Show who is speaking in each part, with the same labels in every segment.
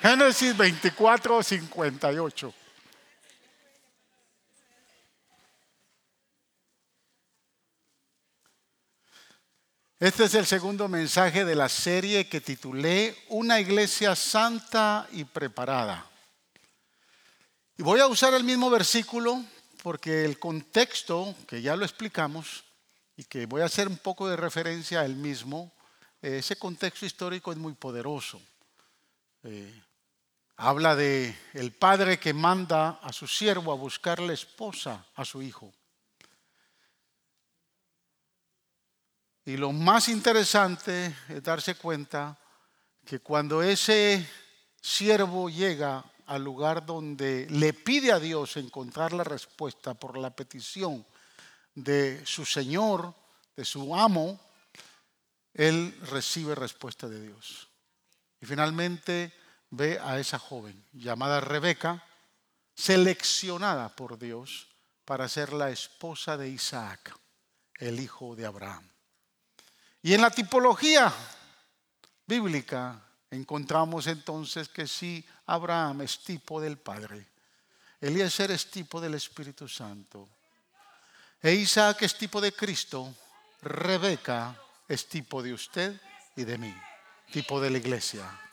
Speaker 1: Génesis 24, 58. Este es el segundo mensaje de la serie que titulé Una iglesia santa y preparada. Y voy a usar el mismo versículo porque el contexto, que ya lo explicamos, y que voy a hacer un poco de referencia al mismo, ese contexto histórico es muy poderoso. Eh, habla de el padre que manda a su siervo a buscar la esposa a su hijo. Y lo más interesante es darse cuenta que cuando ese siervo llega al lugar donde le pide a Dios encontrar la respuesta por la petición de su Señor, de su amo, él recibe respuesta de Dios. Y finalmente ve a esa joven llamada Rebeca, seleccionada por Dios para ser la esposa de Isaac, el hijo de Abraham. Y en la tipología bíblica encontramos entonces que sí, Abraham es tipo del Padre, Eliezer es tipo del Espíritu Santo, e Isaac es tipo de Cristo, Rebeca es tipo de usted y de mí, tipo de la iglesia.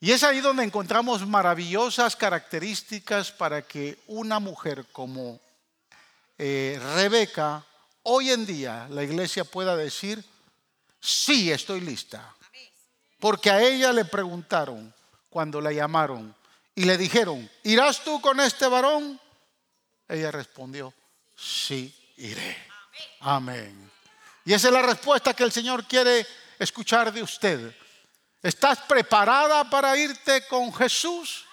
Speaker 1: Y es ahí donde encontramos maravillosas características para que una mujer como eh, Rebeca, hoy en día la iglesia pueda decir, sí, estoy lista. Porque a ella le preguntaron cuando la llamaron y le dijeron, ¿irás tú con este varón? Ella respondió, sí, iré. Amén. Y esa es la respuesta que el Señor quiere escuchar de usted. ¿Estás preparada para irte con Jesús?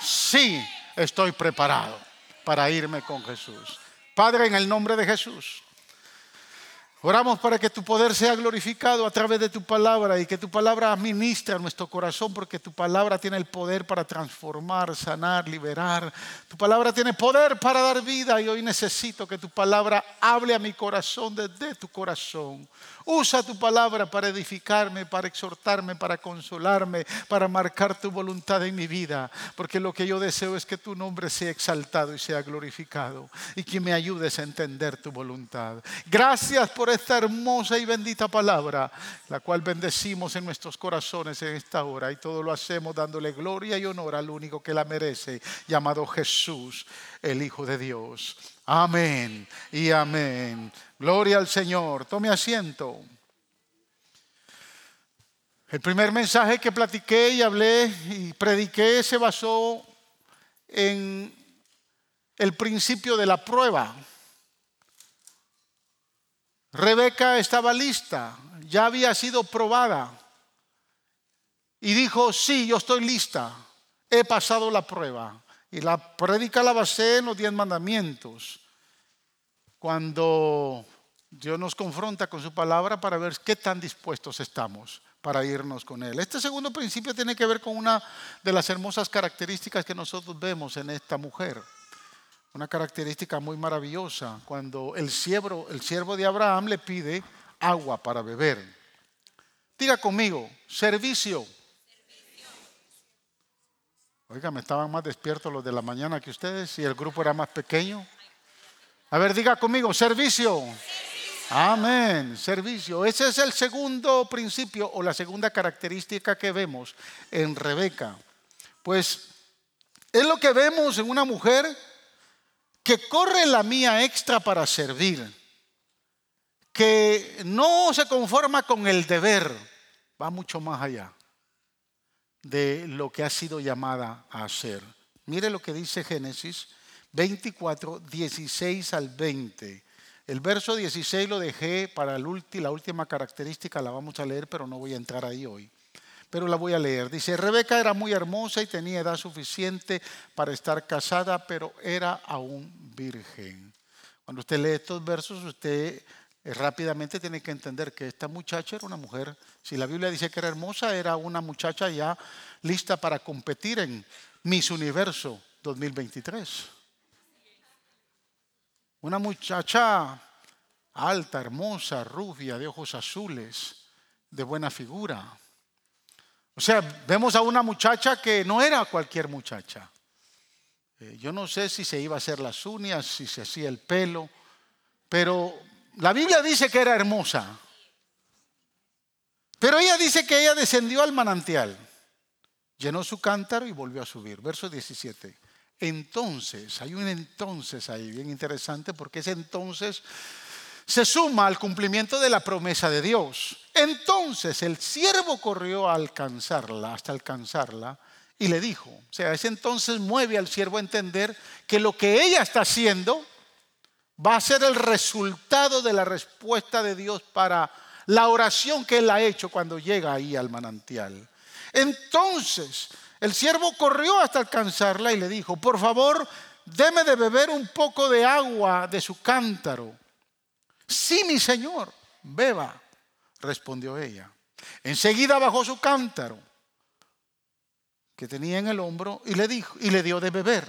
Speaker 1: Sí, estoy preparado para irme con Jesús. Padre, en el nombre de Jesús. Oramos para que tu poder sea glorificado a través de tu palabra y que tu palabra administre a nuestro corazón porque tu palabra tiene el poder para transformar, sanar, liberar. Tu palabra tiene poder para dar vida y hoy necesito que tu palabra hable a mi corazón desde tu corazón. Usa tu palabra para edificarme, para exhortarme, para consolarme, para marcar tu voluntad en mi vida. Porque lo que yo deseo es que tu nombre sea exaltado y sea glorificado. Y que me ayudes a entender tu voluntad. Gracias por esta hermosa y bendita palabra, la cual bendecimos en nuestros corazones en esta hora. Y todo lo hacemos dándole gloria y honor al único que la merece, llamado Jesús, el Hijo de Dios. Amén y amén. Gloria al Señor. Tome asiento. El primer mensaje que platiqué y hablé y prediqué se basó en el principio de la prueba. Rebeca estaba lista, ya había sido probada y dijo, sí, yo estoy lista, he pasado la prueba. Y la predica la basé en los diez mandamientos. Cuando Dios nos confronta con su palabra para ver qué tan dispuestos estamos para irnos con Él. Este segundo principio tiene que ver con una de las hermosas características que nosotros vemos en esta mujer. Una característica muy maravillosa, cuando el siervo, el siervo de Abraham le pide agua para beber. Diga conmigo, servicio. Me estaban más despiertos los de la mañana que ustedes y el grupo era más pequeño. A ver, diga conmigo, servicio. Amén, servicio. Ese es el segundo principio o la segunda característica que vemos en Rebeca. Pues es lo que vemos en una mujer que corre la mía extra para servir, que no se conforma con el deber, va mucho más allá de lo que ha sido llamada a hacer. Mire lo que dice Génesis 24, 16 al 20. El verso 16 lo dejé para la última característica, la vamos a leer, pero no voy a entrar ahí hoy. Pero la voy a leer. Dice, Rebeca era muy hermosa y tenía edad suficiente para estar casada, pero era aún virgen. Cuando usted lee estos versos, usted rápidamente tiene que entender que esta muchacha era una mujer, si la Biblia dice que era hermosa, era una muchacha ya lista para competir en Miss Universo 2023. Una muchacha alta, hermosa, rubia, de ojos azules, de buena figura. O sea, vemos a una muchacha que no era cualquier muchacha. Eh, yo no sé si se iba a hacer las uñas, si se hacía el pelo, pero la Biblia dice que era hermosa. Pero ella dice que ella descendió al manantial, llenó su cántaro y volvió a subir. Verso 17. Entonces, hay un entonces ahí bien interesante porque ese entonces se suma al cumplimiento de la promesa de Dios. Entonces el siervo corrió a alcanzarla, hasta alcanzarla, y le dijo, o sea, ese entonces mueve al siervo a entender que lo que ella está haciendo va a ser el resultado de la respuesta de Dios para la oración que él ha hecho cuando llega ahí al manantial. Entonces el siervo corrió hasta alcanzarla y le dijo, por favor, deme de beber un poco de agua de su cántaro. Sí, mi señor, beba, respondió ella. Enseguida bajó su cántaro que tenía en el hombro y le dijo y le dio de beber.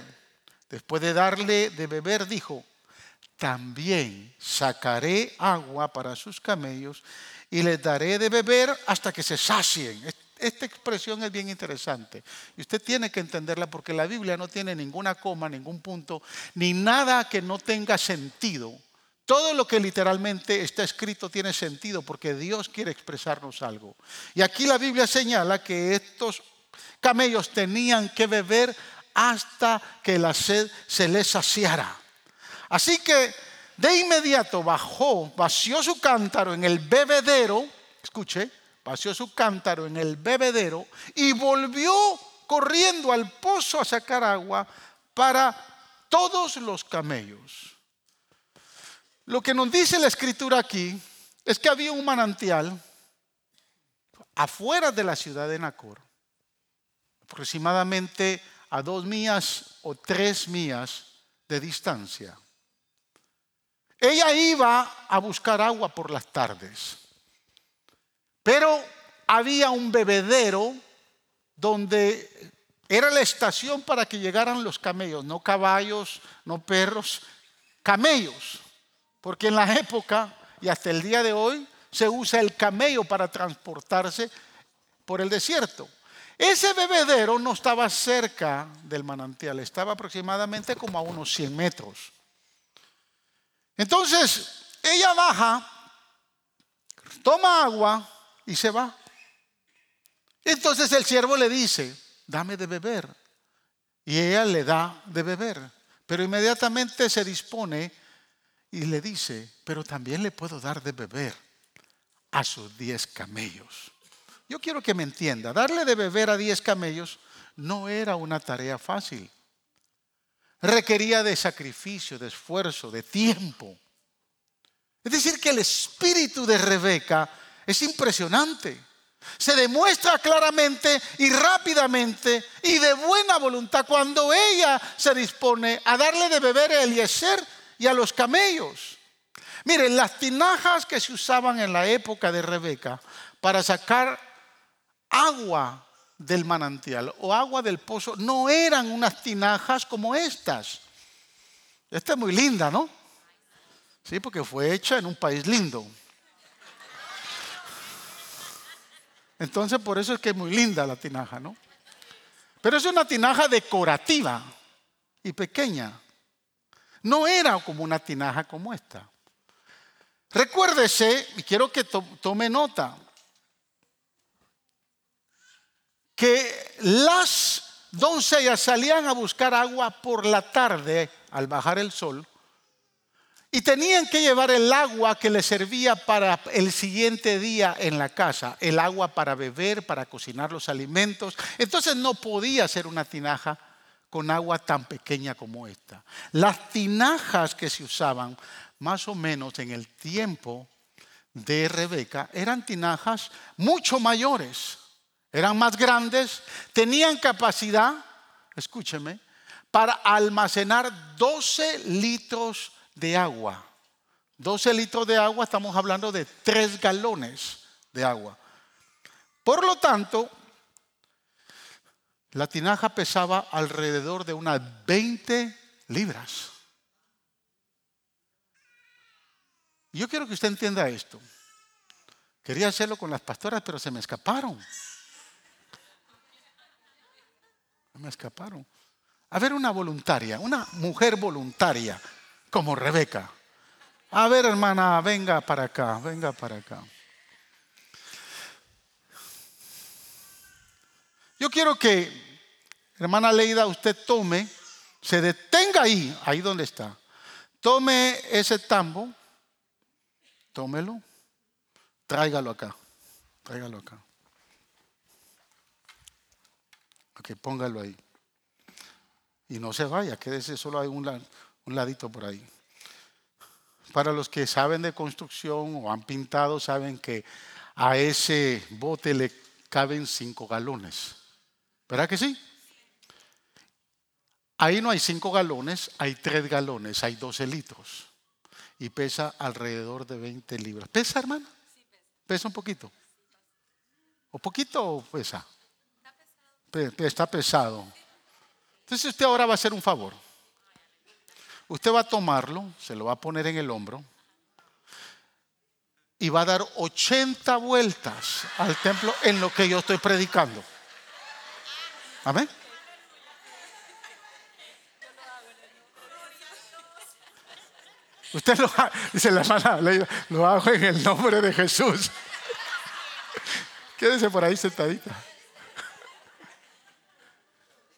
Speaker 1: Después de darle de beber dijo, también sacaré agua para sus camellos y les daré de beber hasta que se sacien. Esta expresión es bien interesante y usted tiene que entenderla porque la Biblia no tiene ninguna coma, ningún punto, ni nada que no tenga sentido. Todo lo que literalmente está escrito tiene sentido porque Dios quiere expresarnos algo. Y aquí la Biblia señala que estos camellos tenían que beber hasta que la sed se les saciara. Así que de inmediato bajó, vació su cántaro en el bebedero, escuche, vació su cántaro en el bebedero y volvió corriendo al pozo a sacar agua para todos los camellos. Lo que nos dice la escritura aquí es que había un manantial afuera de la ciudad de Nacor, aproximadamente a dos millas o tres millas de distancia. Ella iba a buscar agua por las tardes. Pero había un bebedero donde era la estación para que llegaran los camellos, no caballos, no perros, camellos. Porque en la época y hasta el día de hoy se usa el camello para transportarse por el desierto. Ese bebedero no estaba cerca del manantial, estaba aproximadamente como a unos 100 metros. Entonces, ella baja, toma agua y se va. Entonces el siervo le dice, dame de beber. Y ella le da de beber. Pero inmediatamente se dispone y le dice, pero también le puedo dar de beber a sus diez camellos. Yo quiero que me entienda, darle de beber a diez camellos no era una tarea fácil. Requería de sacrificio, de esfuerzo, de tiempo. Es decir, que el espíritu de Rebeca es impresionante. Se demuestra claramente y rápidamente y de buena voluntad cuando ella se dispone a darle de beber a Eliezer y a los camellos. Miren, las tinajas que se usaban en la época de Rebeca para sacar agua del manantial o agua del pozo no eran unas tinajas como estas. Esta es muy linda, ¿no? Sí, porque fue hecha en un país lindo. Entonces por eso es que es muy linda la tinaja, ¿no? Pero es una tinaja decorativa y pequeña. No era como una tinaja como esta. Recuérdese, y quiero que tome nota, que las doncellas salían a buscar agua por la tarde al bajar el sol y tenían que llevar el agua que les servía para el siguiente día en la casa, el agua para beber, para cocinar los alimentos. Entonces no podía ser una tinaja con agua tan pequeña como esta. Las tinajas que se usaban más o menos en el tiempo de Rebeca eran tinajas mucho mayores, eran más grandes, tenían capacidad, escúcheme, para almacenar 12 litros de agua. 12 litros de agua, estamos hablando de 3 galones de agua. Por lo tanto, la tinaja pesaba alrededor de unas 20 libras. Yo quiero que usted entienda esto. Quería hacerlo con las pastoras, pero se me escaparon. Me escaparon. A ver, una voluntaria, una mujer voluntaria como Rebeca. A ver, hermana, venga para acá, venga para acá. Yo quiero que, hermana Leida, usted tome, se detenga ahí, ahí donde está. Tome ese tambo, tómelo, tráigalo acá, tráigalo acá. Ok, póngalo ahí. Y no se vaya, quédese solo hay un, un ladito por ahí. Para los que saben de construcción o han pintado, saben que a ese bote le caben cinco galones. ¿Verdad que sí? Ahí no hay cinco galones, hay tres galones, hay 12 litros. Y pesa alrededor de 20 libras. ¿Pesa, hermano? ¿Pesa un poquito? ¿O poquito o pesa? Está pesado. Entonces usted ahora va a hacer un favor. Usted va a tomarlo, se lo va a poner en el hombro y va a dar 80 vueltas al templo en lo que yo estoy predicando. Amén. Usted lo dice la hermana, lo hago en el nombre de Jesús. Quédese por ahí sentadita.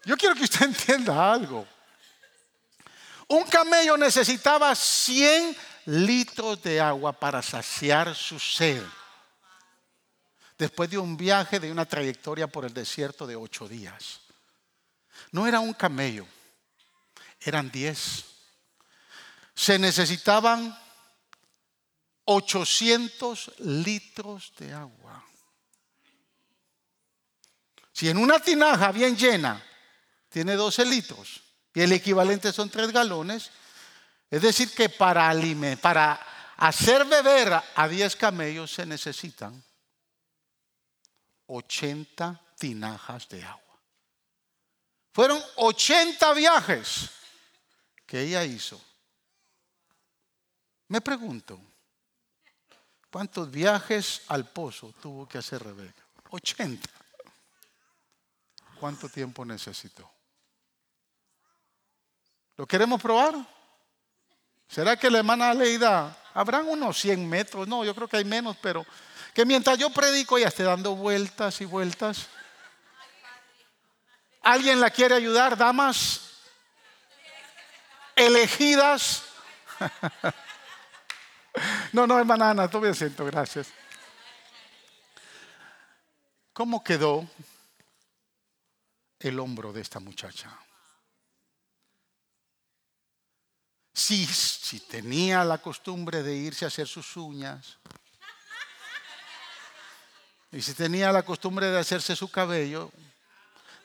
Speaker 1: Yo quiero que usted entienda algo. Un camello necesitaba 100 litros de agua para saciar su sed. Después de un viaje de una trayectoria por el desierto de ocho días. No era un camello, eran diez. Se necesitaban 800 litros de agua. Si en una tinaja bien llena tiene 12 litros y el equivalente son 3 galones. Es decir, que para, para hacer beber a 10 camellos se necesitan 80 tinajas de agua. Fueron 80 viajes que ella hizo. Me pregunto, ¿cuántos viajes al pozo tuvo que hacer Rebeca? 80. ¿Cuánto tiempo necesitó? ¿Lo queremos probar? ¿Será que la hermana Leida, habrán unos 100 metros? No, yo creo que hay menos, pero que mientras yo predico ella esté dando vueltas y vueltas. ¿Alguien la quiere ayudar, damas? Elegidas. No, no, hermana Ana, tome asiento, gracias. ¿Cómo quedó el hombro de esta muchacha? Si, tenía la costumbre de irse a hacer sus uñas, y si tenía la costumbre de hacerse su cabello,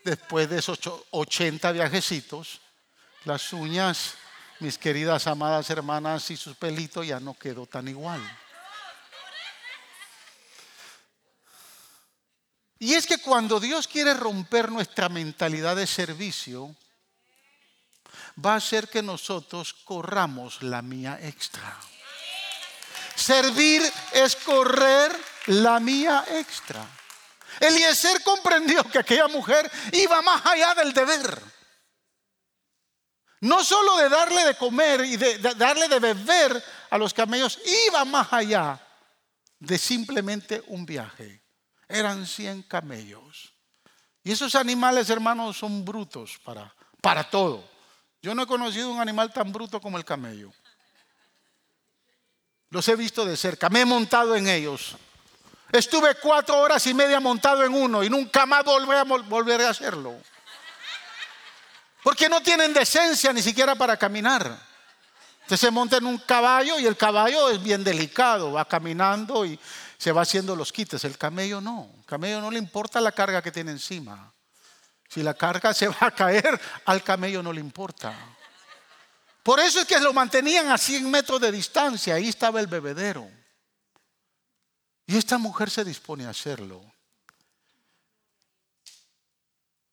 Speaker 1: después de esos 80 viajecitos, las uñas, mis queridas amadas hermanas y sus pelitos ya no quedó tan igual. Y es que cuando Dios quiere romper nuestra mentalidad de servicio, va a hacer que nosotros corramos la mía extra. Servir es correr la mía extra. Eliezer comprendió que aquella mujer iba más allá del deber. No solo de darle de comer y de, darle de beber a los camellos, iba más allá de simplemente un viaje. Eran 100 camellos. Y esos animales, hermanos, son brutos para, para todo. Yo no he conocido un animal tan bruto como el camello. Los he visto de cerca, me he montado en ellos. Estuve cuatro horas y media montado en uno y nunca más volveré a, a hacerlo. Porque no tienen decencia ni siquiera para caminar. Usted se monta en un caballo y el caballo es bien delicado, va caminando y se va haciendo los quites. El camello no. El camello no le importa la carga que tiene encima. Si la carga se va a caer, al camello no le importa. Por eso es que lo mantenían a 100 metros de distancia. Ahí estaba el bebedero. Y esta mujer se dispone a hacerlo.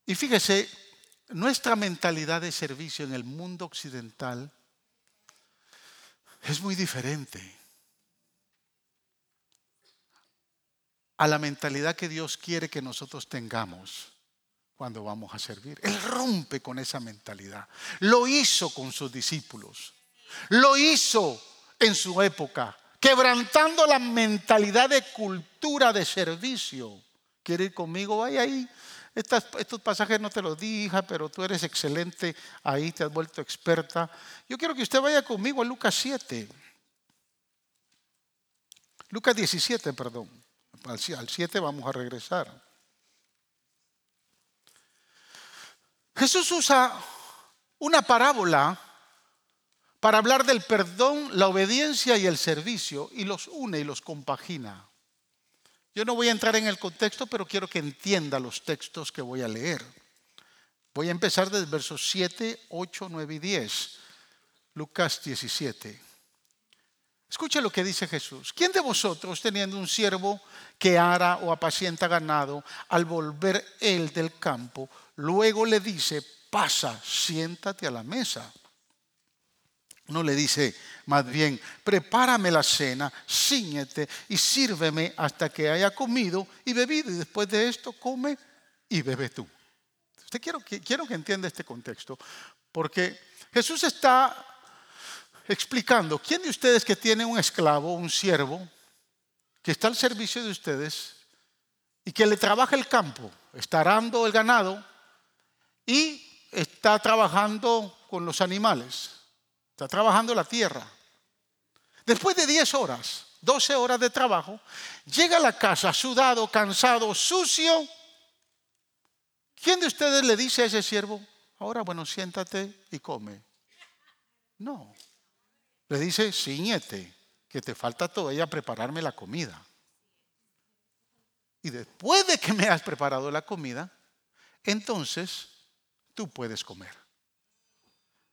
Speaker 1: Y fíjese, nuestra mentalidad de servicio en el mundo occidental es muy diferente a la mentalidad que Dios quiere que nosotros tengamos cuando vamos a servir. Él rompe con esa mentalidad. Lo hizo con sus discípulos. Lo hizo en su época, quebrantando la mentalidad de cultura de servicio. ¿Quiere ir conmigo? Vaya ahí. estos pasajes no te los dije, pero tú eres excelente ahí, te has vuelto experta. Yo quiero que usted vaya conmigo a Lucas 7. Lucas 17, perdón. Al 7 vamos a regresar. Jesús usa una parábola para hablar del perdón, la obediencia y el servicio y los une y los compagina. Yo no voy a entrar en el contexto, pero quiero que entienda los textos que voy a leer. Voy a empezar desde versos 7, 8, 9 y 10. Lucas 17. Escuche lo que dice Jesús. ¿Quién de vosotros, teniendo un siervo que ara o apacienta ganado, al volver él del campo, luego le dice, pasa, siéntate a la mesa? No le dice, más bien, prepárame la cena, ciñete y sírveme hasta que haya comido y bebido, y después de esto come y bebe tú. Usted quiero, quiero que entienda este contexto, porque Jesús está explicando, ¿quién de ustedes que tiene un esclavo, un siervo, que está al servicio de ustedes y que le trabaja el campo, está arando el ganado y está trabajando con los animales, está trabajando la tierra? Después de 10 horas, 12 horas de trabajo, llega a la casa sudado, cansado, sucio. ¿Quién de ustedes le dice a ese siervo, ahora bueno, siéntate y come? No. Le dice, ciñete, que te falta todavía prepararme la comida. Y después de que me has preparado la comida, entonces tú puedes comer.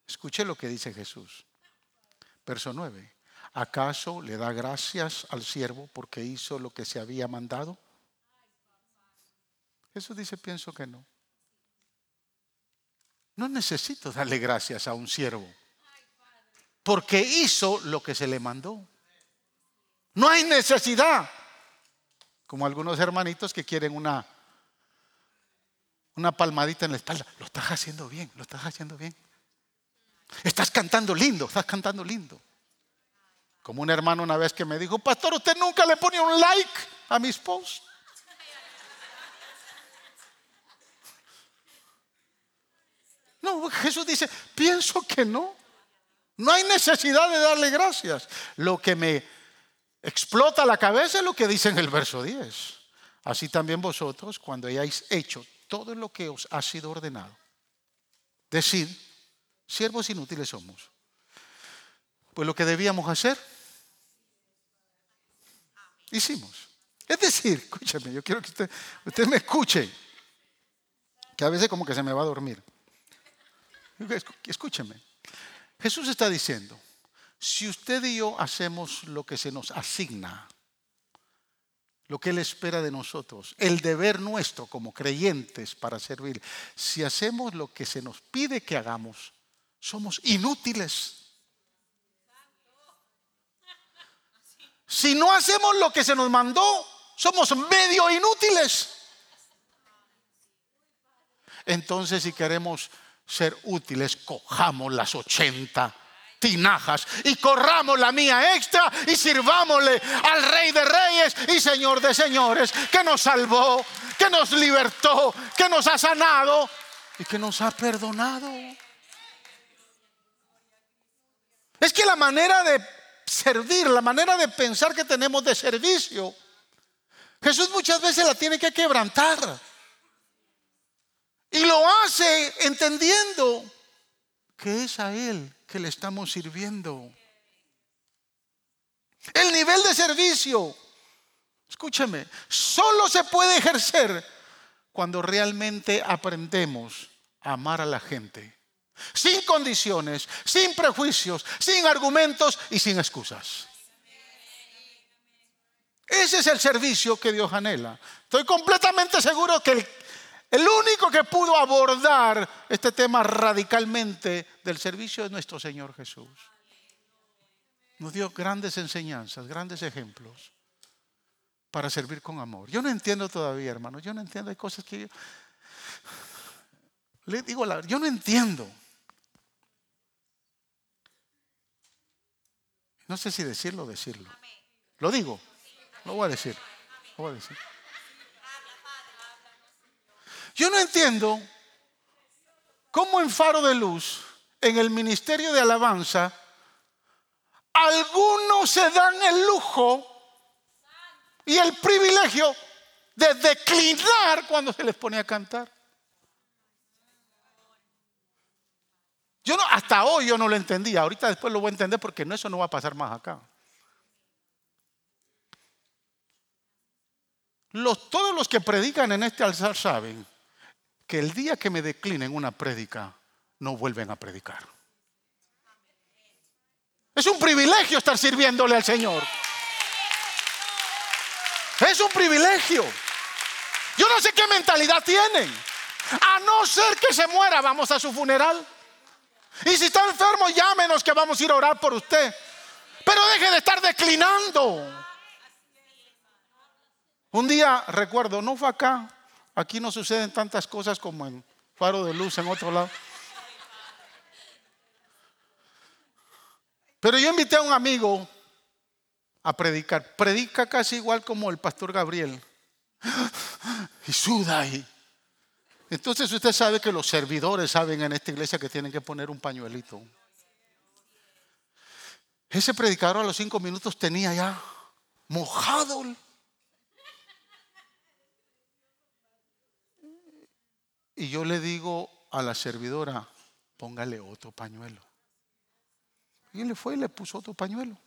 Speaker 1: Escuche lo que dice Jesús. Verso 9. ¿Acaso le da gracias al siervo porque hizo lo que se había mandado? Jesús dice, pienso que no. No necesito darle gracias a un siervo porque hizo lo que se le mandó. No hay necesidad. Como algunos hermanitos que quieren una, una palmadita en la espalda. Lo estás haciendo bien, lo estás haciendo bien. Estás cantando lindo, estás cantando lindo. Como un hermano una vez que me dijo, pastor, usted nunca le pone un like a mis posts. No, Jesús dice, pienso que no. No hay necesidad de darle gracias. Lo que me explota la cabeza es lo que dice en el verso 10. Así también vosotros, cuando hayáis hecho todo lo que os ha sido ordenado, decid, siervos inútiles somos. Pues lo que debíamos hacer, hicimos. Es decir, escúcheme, yo quiero que usted, usted me escuche, que a veces como que se me va a dormir. Escúcheme. Jesús está diciendo, si usted y yo hacemos lo que se nos asigna, lo que Él espera de nosotros, el deber nuestro como creyentes para servir, si hacemos lo que se nos pide que hagamos, somos inútiles. Si no hacemos lo que se nos mandó, somos medio inútiles. Entonces, si queremos ser útiles, cojamos las 80 tinajas y corramos la mía extra y sirvámosle al Rey de Reyes y Señor de Señores, que nos salvó, que nos libertó, que nos ha sanado y que nos ha perdonado. Es que la manera de servir, la manera de pensar que tenemos de servicio, Jesús muchas veces la tiene que quebrantar. Y lo hace entendiendo que es a Él que le estamos sirviendo. El nivel de servicio, escúcheme, solo se puede ejercer cuando realmente aprendemos a amar a la gente. Sin condiciones, sin prejuicios, sin argumentos y sin excusas. Ese es el servicio que Dios anhela. Estoy completamente seguro que el el único que pudo abordar este tema radicalmente del servicio es nuestro Señor Jesús. Nos dio grandes enseñanzas, grandes ejemplos para servir con amor. Yo no entiendo todavía, hermano. Yo no entiendo. Hay cosas que yo... Le digo, la, yo no entiendo. No sé si decirlo o decirlo. Lo digo. Lo voy a decir. Lo voy a decir. Yo no entiendo cómo en Faro de Luz, en el Ministerio de Alabanza, algunos se dan el lujo y el privilegio de declinar cuando se les pone a cantar. Yo no, hasta hoy yo no lo entendía, ahorita después lo voy a entender porque no, eso no va a pasar más acá. Todos los que predican en este alzar saben que el día que me declinen una prédica, no vuelven a predicar. Es un privilegio estar sirviéndole al Señor. Es un privilegio. Yo no sé qué mentalidad tienen. A no ser que se muera, vamos a su funeral. Y si está enfermo, llámenos que vamos a ir a orar por usted. Pero deje de estar declinando. Un día recuerdo, no fue acá. Aquí no suceden tantas cosas como en Faro de Luz en otro lado. Pero yo invité a un amigo a predicar. Predica casi igual como el pastor Gabriel. Y suda ahí. Entonces usted sabe que los servidores saben en esta iglesia que tienen que poner un pañuelito. Ese predicador a los cinco minutos tenía ya mojado. Y yo le digo a la servidora, póngale otro pañuelo. Y él le fue y le puso otro pañuelo.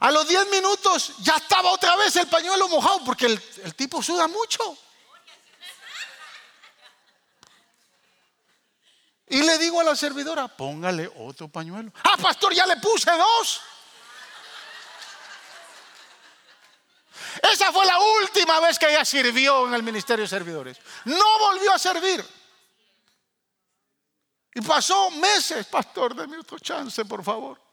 Speaker 1: A los diez minutos ya estaba otra vez el pañuelo mojado porque el, el tipo suda mucho. Y le digo a la servidora, póngale otro pañuelo. Ah, pastor, ya le puse dos. Esa fue la última vez que ella sirvió en el ministerio de servidores. No volvió a servir. Y pasó meses, pastor, de otro chance, por favor.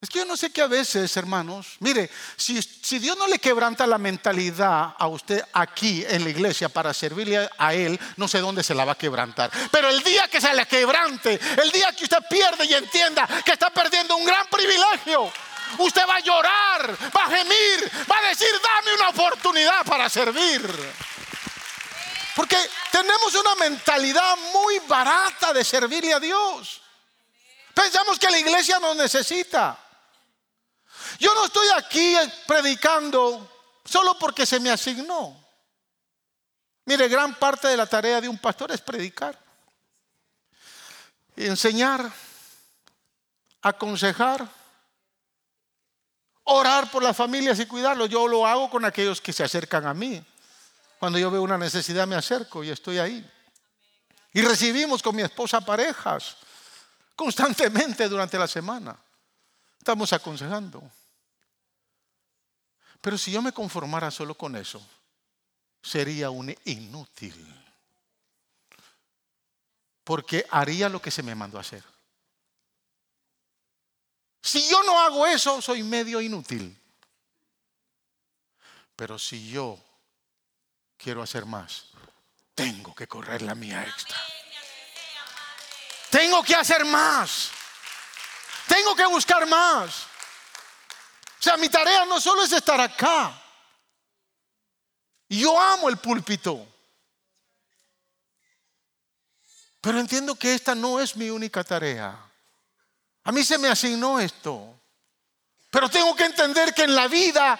Speaker 1: Es que yo no sé qué a veces, hermanos, mire, si, si, Dios no le quebranta la mentalidad a usted aquí en la iglesia para servirle a Él, no sé dónde se la va a quebrantar. Pero el día que se le quebrante, el día que usted pierde y entienda que está perdiendo un gran privilegio, usted va a llorar, va a gemir, va a decir, dame una oportunidad para servir. Porque tenemos una mentalidad muy barata de servirle a Dios. Pensamos que la iglesia nos necesita. Yo no estoy aquí predicando solo porque se me asignó. Mire, gran parte de la tarea de un pastor es predicar, enseñar, aconsejar, orar por las familias y cuidarlos. Yo lo hago con aquellos que se acercan a mí. Cuando yo veo una necesidad me acerco y estoy ahí. Y recibimos con mi esposa parejas constantemente durante la semana. Estamos aconsejando. Pero si yo me conformara solo con eso, sería un inútil. Porque haría lo que se me mandó a hacer. Si yo no hago eso, soy medio inútil. Pero si yo quiero hacer más, tengo que correr la mía extra. Tengo que hacer más. Tengo que buscar más. O sea, mi tarea no solo es estar acá. Yo amo el púlpito. Pero entiendo que esta no es mi única tarea. A mí se me asignó esto. Pero tengo que entender que en la vida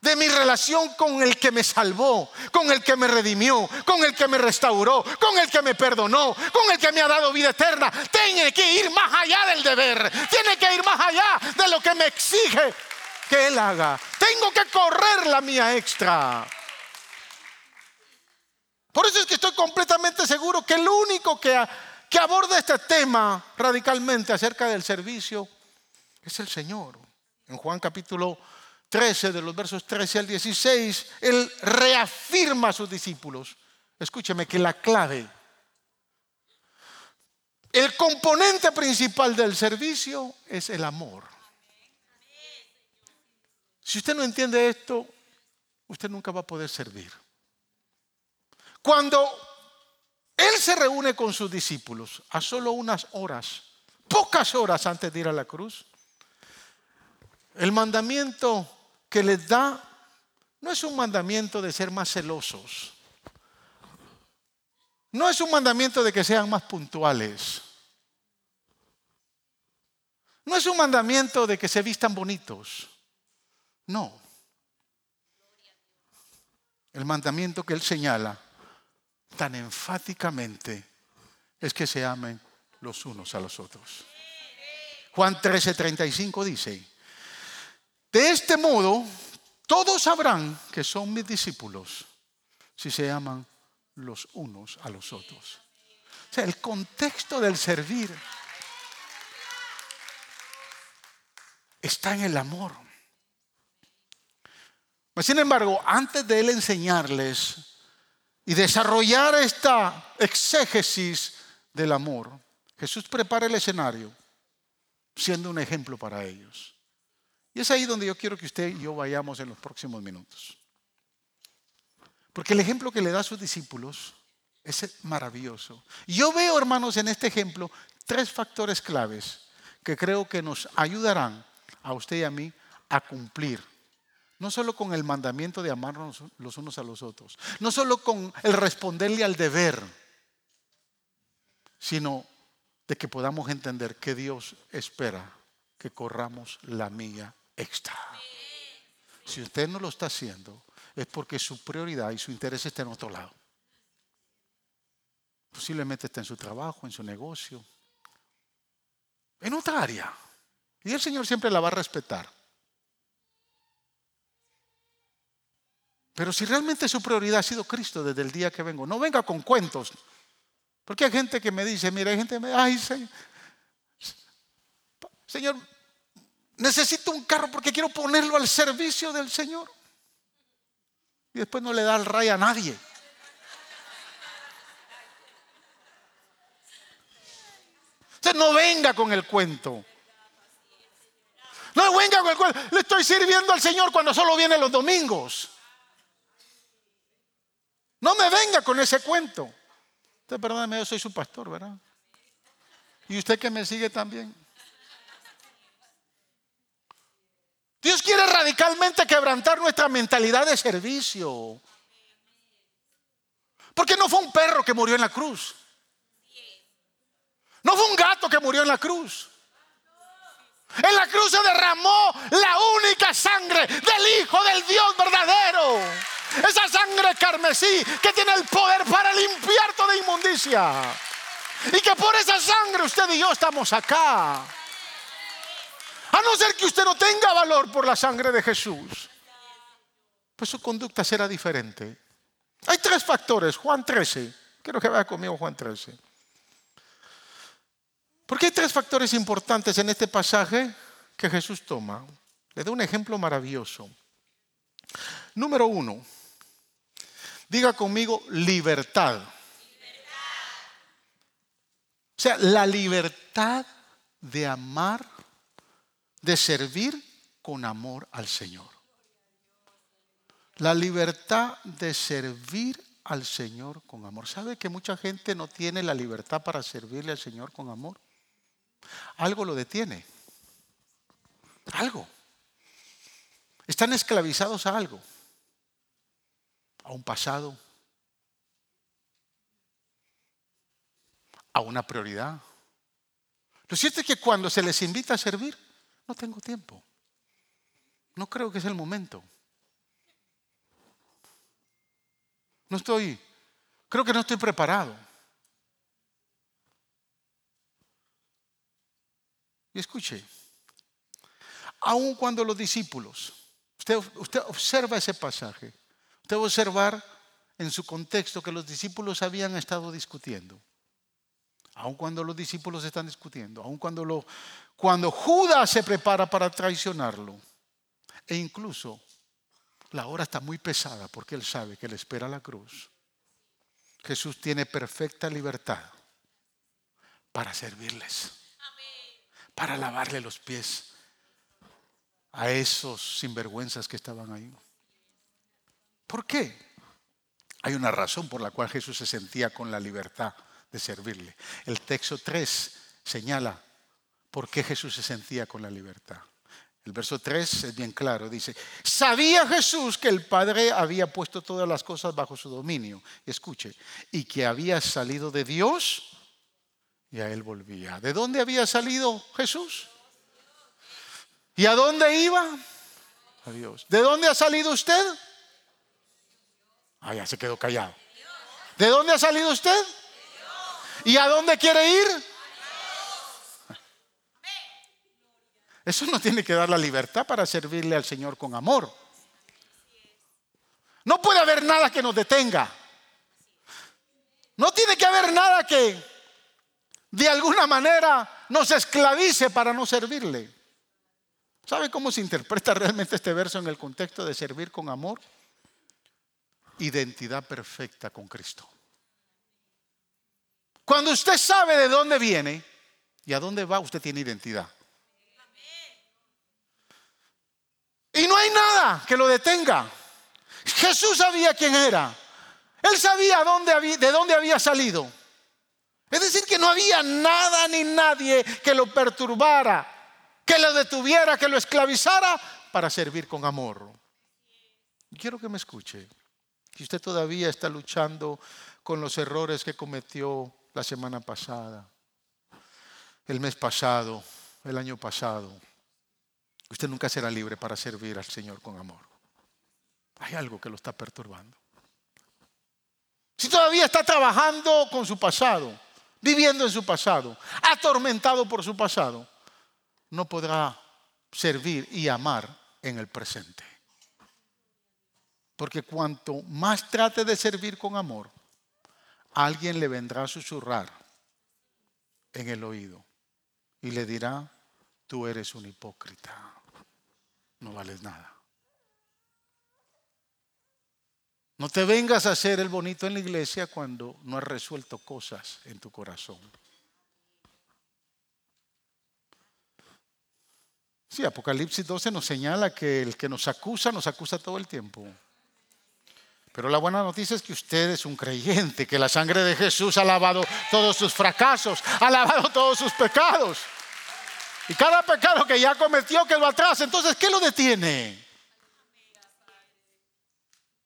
Speaker 1: de mi relación con el que me salvó, con el que me redimió, con el que me restauró, con el que me perdonó, con el que me ha dado vida eterna. Tiene que ir más allá del deber, tiene que ir más allá de lo que me exige que Él haga. Tengo que correr la mía extra. Por eso es que estoy completamente seguro que el único que, que aborda este tema radicalmente acerca del servicio es el Señor. En Juan capítulo 13, de los versos 13 al 16, Él reafirma a sus discípulos. Escúcheme que la clave, el componente principal del servicio es el amor. Si usted no entiende esto, usted nunca va a poder servir. Cuando Él se reúne con sus discípulos a solo unas horas, pocas horas antes de ir a la cruz, el mandamiento que les da no es un mandamiento de ser más celosos. No es un mandamiento de que sean más puntuales. No es un mandamiento de que se vistan bonitos. No. El mandamiento que él señala tan enfáticamente es que se amen los unos a los otros. Juan 13:35 dice, de este modo todos sabrán que son mis discípulos si se aman los unos a los otros. O sea, el contexto del servir está en el amor. Sin embargo, antes de él enseñarles y desarrollar esta exégesis del amor, Jesús prepara el escenario siendo un ejemplo para ellos. Y es ahí donde yo quiero que usted y yo vayamos en los próximos minutos. Porque el ejemplo que le da a sus discípulos es maravilloso. Yo veo, hermanos, en este ejemplo tres factores claves que creo que nos ayudarán a usted y a mí a cumplir. No solo con el mandamiento de amarnos los unos a los otros, no solo con el responderle al deber, sino de que podamos entender que Dios espera que corramos la mía extra. Si usted no lo está haciendo, es porque su prioridad y su interés está en otro lado. Posiblemente está en su trabajo, en su negocio, en otra área. Y el Señor siempre la va a respetar. Pero si realmente su prioridad ha sido Cristo desde el día que vengo, no venga con cuentos. Porque hay gente que me dice, mira, hay gente que me dice, ay, Señor, Señor, necesito un carro porque quiero ponerlo al servicio del Señor y después no le da el ray a nadie. Usted no venga con el cuento. No venga con el cuento. Le estoy sirviendo al Señor cuando solo viene los domingos. No me venga con ese cuento. Usted perdóneme, yo soy su pastor, ¿verdad? Y usted que me sigue también. Dios quiere radicalmente quebrantar nuestra mentalidad de servicio. Porque no fue un perro que murió en la cruz. No fue un gato que murió en la cruz. En la cruz se derramó la única sangre del Hijo del Dios verdadero. Esa sangre carmesí que tiene el poder para limpiar toda inmundicia. Y que por esa sangre usted y yo estamos acá. A no ser que usted no tenga valor por la sangre de Jesús, pues su conducta será diferente. Hay tres factores, Juan 13. Quiero que vaya conmigo Juan 13. Porque hay tres factores importantes en este pasaje que Jesús toma. Le da un ejemplo maravilloso. Número uno, diga conmigo libertad. O sea, la libertad de amar de servir con amor al Señor. La libertad de servir al Señor con amor. ¿Sabe que mucha gente no tiene la libertad para servirle al Señor con amor? Algo lo detiene. Algo. Están esclavizados a algo. A un pasado. A una prioridad. Lo cierto es que cuando se les invita a servir, no tengo tiempo. No creo que es el momento. No estoy, creo que no estoy preparado. Y escuche, aun cuando los discípulos, usted, usted observa ese pasaje, usted va a observar en su contexto que los discípulos habían estado discutiendo. Aun cuando los discípulos están discutiendo, aun cuando, cuando Judas se prepara para traicionarlo, e incluso la hora está muy pesada porque él sabe que le espera la cruz. Jesús tiene perfecta libertad para servirles, para lavarle los pies a esos sinvergüenzas que estaban ahí. ¿Por qué? Hay una razón por la cual Jesús se sentía con la libertad de servirle. El texto 3 señala por qué Jesús se sentía con la libertad. El verso 3 es bien claro, dice, sabía Jesús que el Padre había puesto todas las cosas bajo su dominio, escuche, y que había salido de Dios y a él volvía. ¿De dónde había salido Jesús? ¿Y a dónde iba? A Dios. ¿De dónde ha salido usted? Ah, se quedó callado. ¿De dónde ha salido usted? ¿Y a dónde quiere ir? Eso no tiene que dar la libertad para servirle al Señor con amor. No puede haber nada que nos detenga. No tiene que haber nada que de alguna manera nos esclavice para no servirle. ¿Sabe cómo se interpreta realmente este verso en el contexto de servir con amor? Identidad perfecta con Cristo. Cuando usted sabe de dónde viene y a dónde va, usted tiene identidad. Y no hay nada que lo detenga. Jesús sabía quién era. Él sabía de dónde había salido. Es decir, que no había nada ni nadie que lo perturbara, que lo detuviera, que lo esclavizara para servir con amor. Quiero que me escuche. Si usted todavía está luchando con los errores que cometió la semana pasada, el mes pasado, el año pasado, Usted nunca será libre para servir al Señor con amor. Hay algo que lo está perturbando. Si todavía está trabajando con su pasado, viviendo en su pasado, atormentado por su pasado, no podrá servir y amar en el presente. Porque cuanto más trate de servir con amor, alguien le vendrá a susurrar en el oído y le dirá, tú eres un hipócrita no vales nada. No te vengas a hacer el bonito en la iglesia cuando no has resuelto cosas en tu corazón. Sí, Apocalipsis 12 nos señala que el que nos acusa, nos acusa todo el tiempo. Pero la buena noticia es que usted es un creyente, que la sangre de Jesús ha lavado todos sus fracasos, ha lavado todos sus pecados. Y cada pecado que ya cometió quedó atrás. Entonces, ¿qué lo detiene?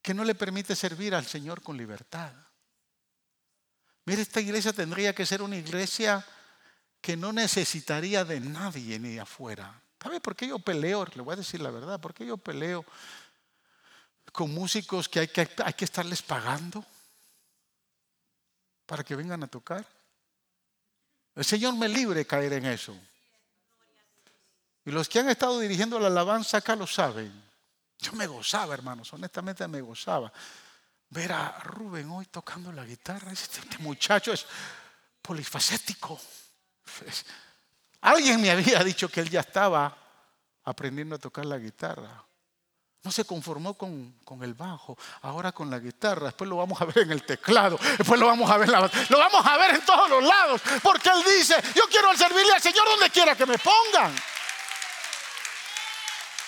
Speaker 1: Que no le permite servir al Señor con libertad. Mire, esta iglesia tendría que ser una iglesia que no necesitaría de nadie ni de afuera. ¿Sabe por qué yo peleo? Le voy a decir la verdad. ¿Por qué yo peleo con músicos que hay que, hay que estarles pagando para que vengan a tocar? El Señor me libre de caer en eso. Y los que han estado dirigiendo la alabanza acá lo saben. Yo me gozaba, hermanos, honestamente me gozaba. Ver a Rubén hoy tocando la guitarra. Este, muchacho es polifacético. Alguien me había dicho que él ya estaba aprendiendo a tocar la guitarra. No se conformó con, con, el bajo, ahora con la guitarra. Después lo vamos a ver en el teclado. Después lo vamos a ver en la, Lo vamos a ver en todos los lados. Porque él dice: Yo quiero servirle al Señor donde quiera que me pongan.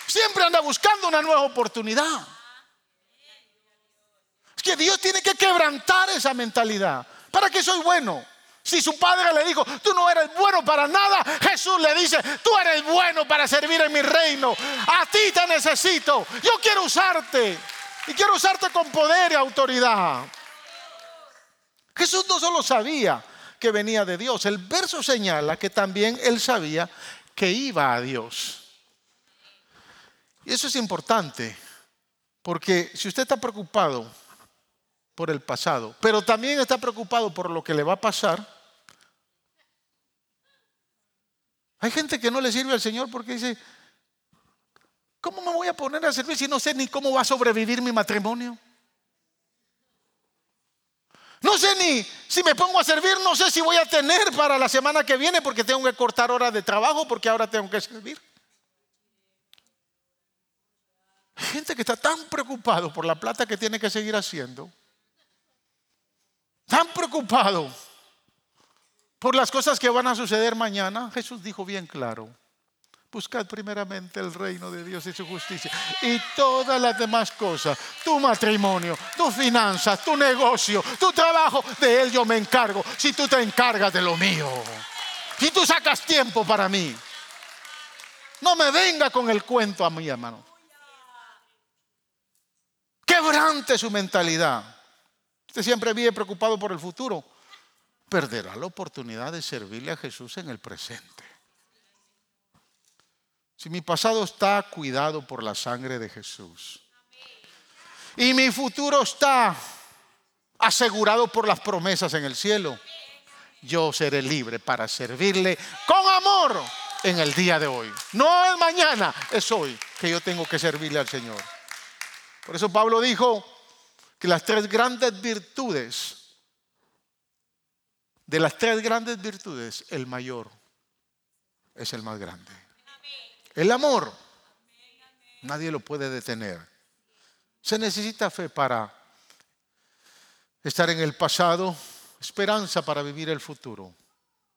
Speaker 1: Siempre anda buscando una nueva oportunidad. Es que Dios tiene que quebrantar esa mentalidad. ¿Para qué soy bueno? Si su padre le dijo, tú no eres bueno para nada, Jesús le dice, tú eres bueno para servir en mi reino. A ti te necesito. Yo quiero usarte. Y quiero usarte con poder y autoridad. Jesús no solo sabía que venía de Dios, el verso señala que también él sabía que iba a Dios. Y eso es importante, porque si usted está preocupado por el pasado, pero también está preocupado por lo que le va a pasar, hay gente que no le sirve al Señor porque dice, ¿cómo me voy a poner a servir si no sé ni cómo va a sobrevivir mi matrimonio? No sé ni si me pongo a servir, no sé si voy a tener para la semana que viene porque tengo que cortar horas de trabajo porque ahora tengo que servir. gente que está tan preocupado por la plata que tiene que seguir haciendo, tan preocupado por las cosas que van a suceder mañana, Jesús dijo bien claro, Buscad primeramente el reino de Dios y su justicia. Y todas las demás cosas, tu matrimonio, tus finanzas, tu negocio, tu trabajo, de él yo me encargo. Si tú te encargas de lo mío. Si tú sacas tiempo para mí. No me venga con el cuento a mí, hermano. Quebrante su mentalidad. Usted siempre vive preocupado por el futuro. Perderá la oportunidad de servirle a Jesús en el presente. Si mi pasado está cuidado por la sangre de Jesús y mi futuro está asegurado por las promesas en el cielo, yo seré libre para servirle con amor en el día de hoy. No es mañana, es hoy que yo tengo que servirle al Señor. Por eso Pablo dijo que las tres grandes virtudes, de las tres grandes virtudes, el mayor es el más grande. El amor. Nadie lo puede detener. Se necesita fe para estar en el pasado, esperanza para vivir el futuro,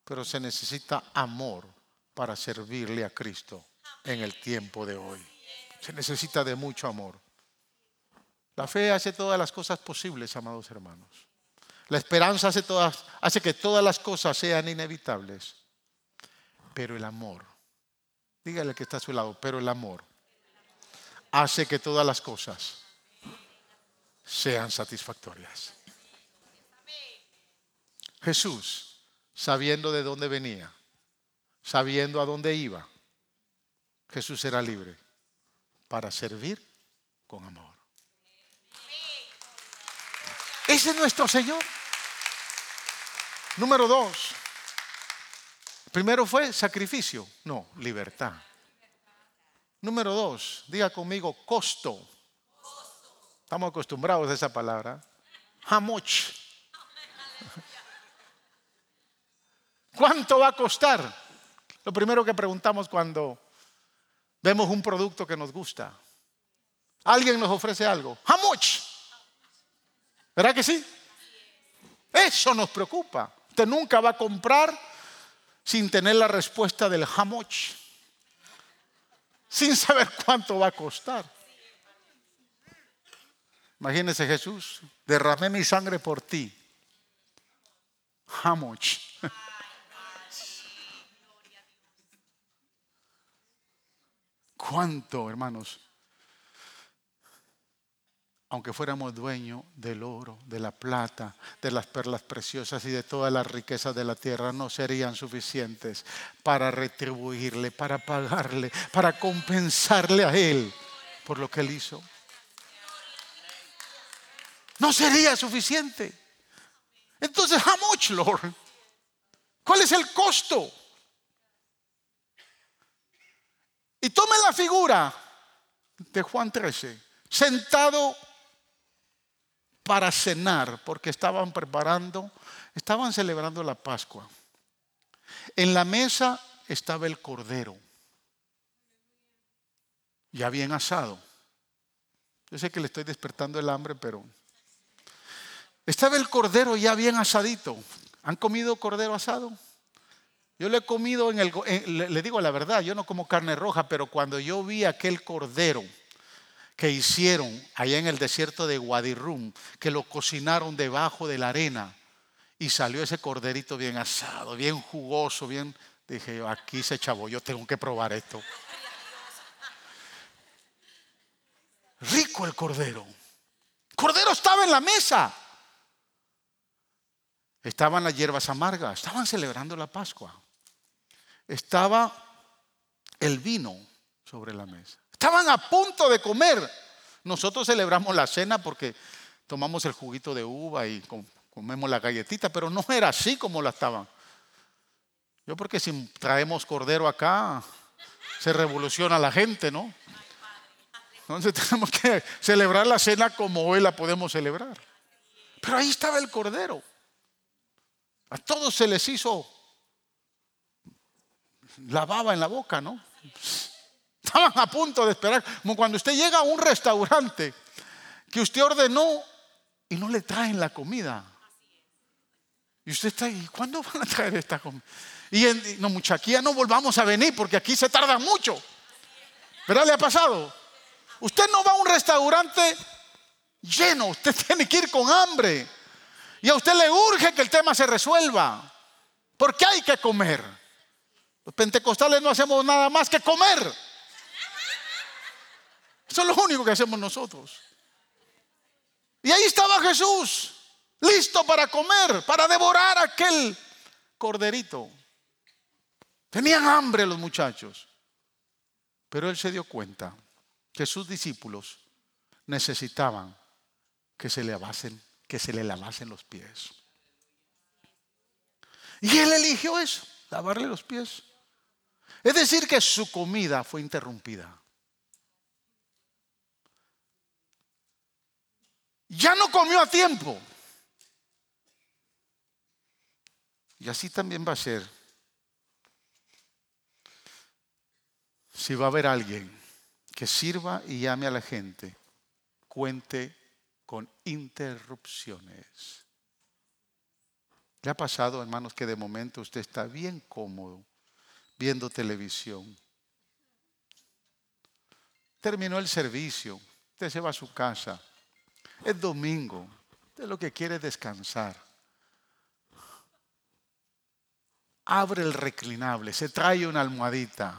Speaker 1: pero se necesita amor para servirle a Cristo en el tiempo de hoy. Se necesita de mucho amor. La fe hace todas las cosas posibles, amados hermanos. La esperanza hace, que todas las cosas sean inevitables. Pero el amor Dígale que está a su lado, pero el amor hace que todas las cosas sean satisfactorias. Jesús, sabiendo de dónde venía, sabiendo a dónde iba, Jesús era libre para servir con amor. Ese es nuestro Señor. Número dos, Primero fue sacrificio, no, libertad. Número dos, diga conmigo costo. Estamos acostumbrados a esa palabra. How much? ¿Cuánto va a costar? Lo primero que preguntamos cuando vemos un producto que nos gusta. Alguien nos ofrece algo. How much? ¿Verdad que sí? Eso nos preocupa. Usted nunca va a comprar sin tener la respuesta del hamoch, sin saber cuánto va a costar. Imagínese Jesús, derramé mi sangre por ti. Hamoch. ¿Cuánto, hermanos? Aunque fuéramos dueños del oro, de la plata, de las perlas preciosas y de todas las riquezas de la tierra, no serían suficientes para retribuirle, para pagarle, para compensarle a Él por lo que Él hizo. No sería suficiente. Entonces, how much, Lord? ¿Cuál es el costo? Y tome la figura de Juan 13, sentado para cenar, porque estaban preparando, estaban celebrando la Pascua. En la mesa estaba el cordero, ya bien asado. Yo sé que le estoy despertando el hambre, pero estaba el cordero ya bien asadito. ¿Han comido cordero asado? Yo le he comido en el, le digo la verdad, yo no como carne roja, pero cuando yo vi aquel cordero, que hicieron allá en el desierto de Guadirum, que lo cocinaron debajo de la arena y salió ese corderito bien asado, bien jugoso, bien... Dije, aquí se chavo, yo tengo que probar esto. Rico el cordero. Cordero estaba en la mesa. Estaban las hierbas amargas, estaban celebrando la Pascua. Estaba el vino sobre la mesa. Estaban a punto de comer. Nosotros celebramos la cena porque tomamos el juguito de uva y comemos la galletita, pero no era así como la estaban. Yo porque si traemos cordero acá, se revoluciona la gente, ¿no? Entonces tenemos que celebrar la cena como hoy la podemos celebrar. Pero ahí estaba el cordero. A todos se les hizo la baba en la boca, ¿no? Estaban a punto de esperar, como cuando usted llega a un restaurante que usted ordenó y no le traen la comida. Y usted está ahí, ¿cuándo van a traer esta comida? Y no, mucha, no volvamos a venir porque aquí se tarda mucho. ¿Verdad? ¿Le ha pasado? Usted no va a un restaurante lleno, usted tiene que ir con hambre. Y a usted le urge que el tema se resuelva. Porque hay que comer. Los pentecostales no hacemos nada más que comer. Eso es lo único que hacemos nosotros. Y ahí estaba Jesús, listo para comer, para devorar aquel corderito. Tenían hambre los muchachos. Pero él se dio cuenta que sus discípulos necesitaban que se le lavasen, que se le lavasen los pies. Y él eligió eso, lavarle los pies. Es decir, que su comida fue interrumpida. Ya no comió a tiempo. Y así también va a ser si va a haber alguien que sirva y llame a la gente, cuente con interrupciones. ¿Le ha pasado, hermanos, que de momento usted está bien cómodo viendo televisión? Terminó el servicio, usted se va a su casa, es domingo, usted lo que quiere es descansar. Abre el reclinable, se trae una almohadita,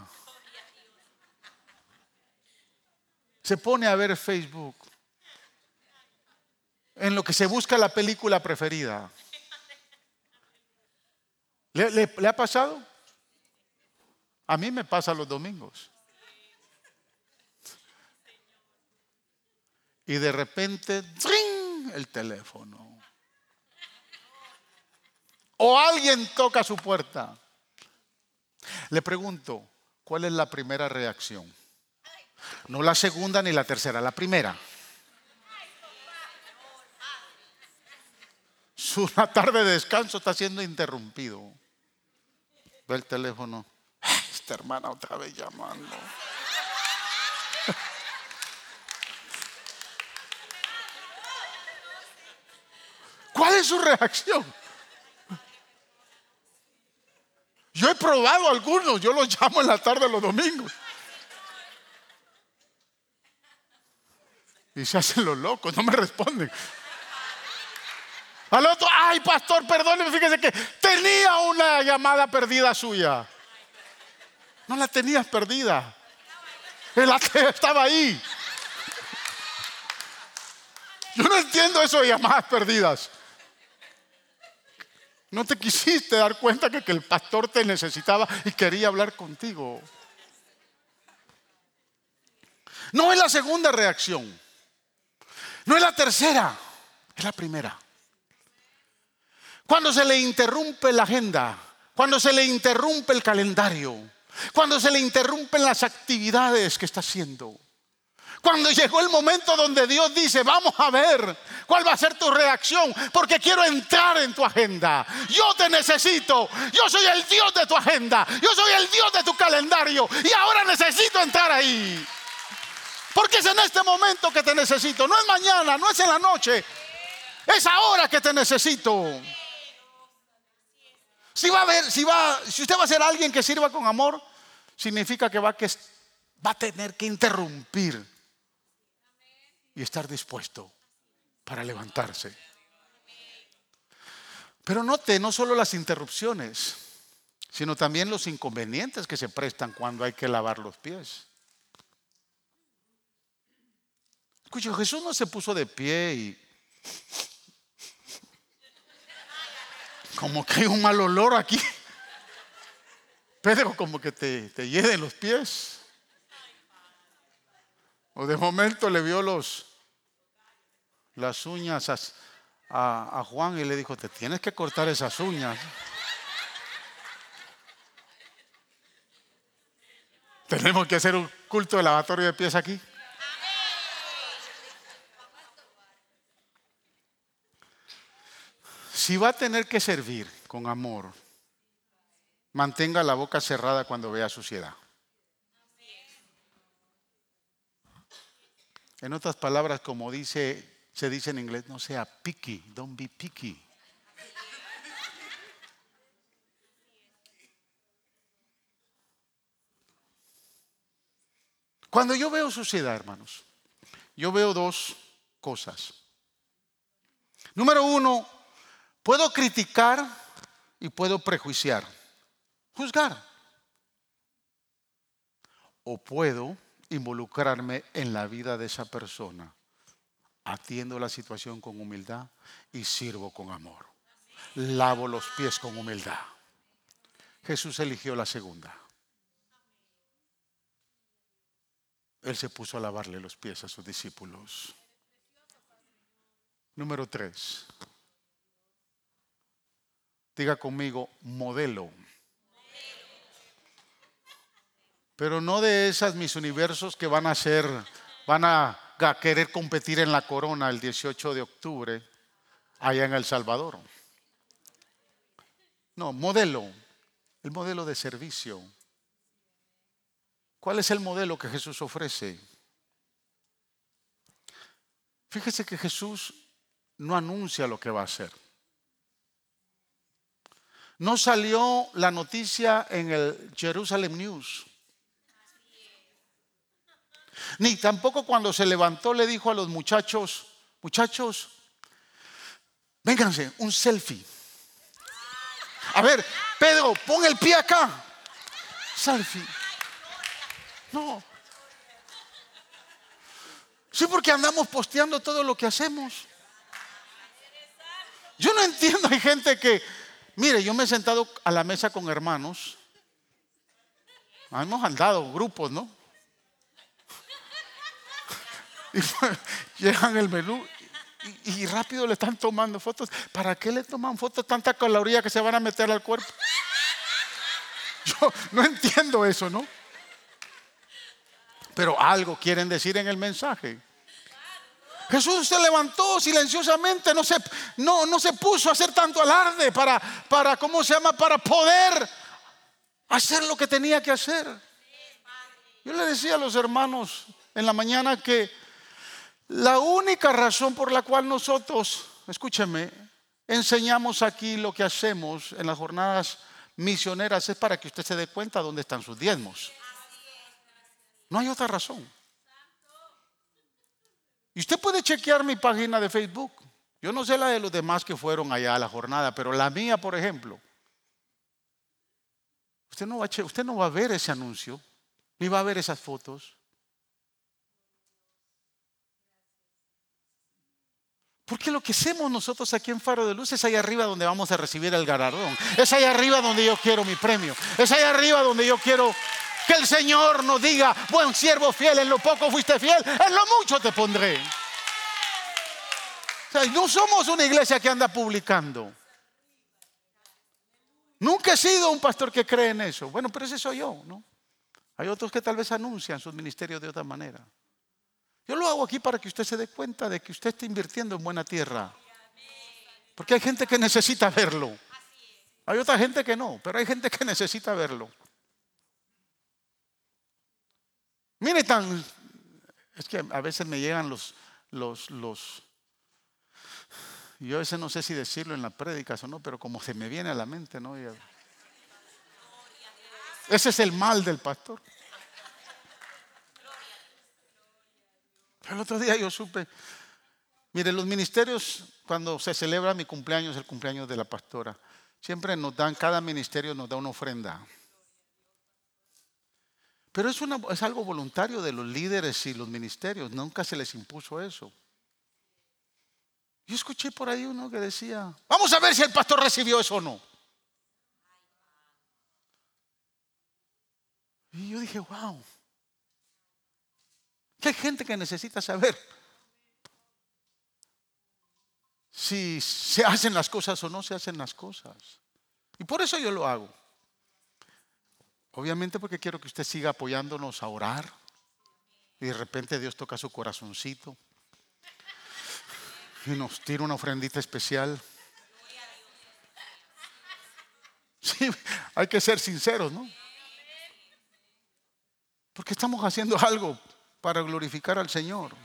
Speaker 1: se pone a ver Facebook, en lo que se busca la película preferida. ¿Le, ha pasado? A mí me pasa los domingos. Y de repente, ¡tring! el teléfono. O alguien toca su puerta. Le pregunto, ¿cuál es la primera reacción? No la segunda ni la tercera, la primera. Su tarde de descanso está siendo interrumpido. Ve el teléfono. Esta hermana otra vez llamando. Su reacción? Yo he probado algunos, yo los llamo en la tarde los domingos. Y se hacen los locos, no me responden. Al otro, ay pastor, perdóneme, fíjese que tenía una llamada perdida suya. No la tenías perdida. El ateo estaba ahí. Yo no entiendo eso de llamadas perdidas. No te quisiste dar cuenta que, que el pastor te necesitaba y quería hablar contigo. No es la segunda reacción. No es la tercera, es la primera. Cuando se le interrumpe la agenda, cuando se le interrumpe el calendario, cuando se le interrumpen las actividades que está haciendo. Cuando llegó el momento donde Dios dice, vamos a ver cuál va a ser tu reacción, porque quiero entrar en tu agenda. Yo te necesito, yo soy el Dios de tu agenda, yo soy el Dios de tu calendario y ahora necesito entrar ahí. Porque es en este momento que te necesito. No es mañana, no es en la noche. Es ahora que te necesito. Si va a ver, si va, si usted va a ser alguien que sirva con amor, significa que va, que va a tener que interrumpir y estar dispuesto para levantarse. Pero note no solo las interrupciones, sino también los inconvenientes que se prestan cuando hay que lavar los pies. Escucha, Jesús no se puso de pie y como que hay un mal olor aquí. Pedro, como que te, te los pies. O de momento le vio los, las uñas a, Juan y le dijo, te tienes que cortar esas uñas. Tenemos que hacer un culto de lavatorio de pies aquí. Si va a tener que servir con amor, mantenga la boca cerrada cuando vea suciedad. En otras palabras, como dice, se dice en inglés, no sea picky, don't be picky. Cuando yo veo suciedad, hermanos, yo veo dos cosas. Número uno, puedo criticar y puedo prejuiciar, juzgar. O puedo involucrarme en la vida de esa persona atiendo la situación con humildad y sirvo con amor. Lavo los pies con humildad. Jesús eligió la segunda. Él se puso a lavarle los pies a sus discípulos. Número tres. Diga conmigo, modelo. Pero no de esas mis universos que van a ser, van a querer competir en la corona el 18 de octubre allá en El Salvador. No, modelo, el modelo de servicio. ¿Cuál es el modelo que Jesús ofrece? Fíjese que Jesús no anuncia lo que va a hacer. No salió la noticia en el Jerusalem News. Ni tampoco cuando se levantó le dijo a los muchachos, muchachos, vénganse, un selfie. A ver, Pedro, pon el pie acá. Selfie. No. Sí, porque andamos posteando todo lo que hacemos. Yo no entiendo, hay gente que, mire, yo me he sentado a la mesa con hermanos. Hemos andado grupos, ¿no? Y llegan el menú y, rápido le están tomando fotos. ¿Para qué le toman fotos tanta caloría que se van a meter al cuerpo? Yo no entiendo eso, ¿no? Pero algo quieren decir en el mensaje. Jesús se levantó silenciosamente, no se, no, no se puso a hacer tanto alarde para, para, ¿cómo se llama? Para poder hacer lo que tenía que hacer. Yo le decía a los hermanos en la mañana que la única razón por la cual nosotros, escúcheme, enseñamos aquí lo que hacemos en las jornadas misioneras es para que usted se dé cuenta dónde están sus diezmos. No hay otra razón. Y usted puede chequear mi página de Facebook. Yo no sé la de los demás que fueron allá a la jornada, pero la mía, por ejemplo. Usted no va a, usted no va a ver ese anuncio, ni va a ver esas fotos. Porque lo que hacemos nosotros aquí en Faro de Luz es ahí arriba donde vamos a recibir el galardón. Es ahí arriba donde yo quiero mi premio. Es ahí arriba donde yo quiero que el Señor nos diga, buen siervo fiel, en lo poco fuiste fiel, en lo mucho te pondré. no somos una iglesia que anda publicando. Nunca he sido un pastor que cree en eso. Bueno, pero ese soy yo, ¿no? Hay otros que tal vez anuncian sus ministerios de otra manera. Yo lo hago aquí para que usted se dé cuenta de que usted está invirtiendo en buena tierra. Porque hay gente que necesita verlo. Hay otra gente que no, pero hay gente que necesita verlo. Mire tan, es que a veces me llegan los, los, los, yo a veces no sé si decirlo en la prédica o no, pero como se me viene a la mente, ¿no? Ese es el mal del pastor. El otro día yo supe, mire, los ministerios, cuando se celebra mi cumpleaños, el cumpleaños de la pastora, siempre nos dan, cada ministerio nos da una ofrenda. Pero es, es algo voluntario de los líderes y los ministerios, nunca se les impuso eso. Yo escuché por ahí uno que decía, vamos a ver si el pastor recibió eso o no. Y yo dije, wow, hay gente que necesita saber si se hacen las cosas o no se hacen las cosas. Y por eso yo lo hago. Obviamente porque quiero que usted siga apoyándonos a orar. Y de repente Dios toca su corazoncito. Y nos tira una ofrendita especial. Sí, hay que ser sinceros, ¿no? Porque estamos haciendo algo para glorificar al Señor.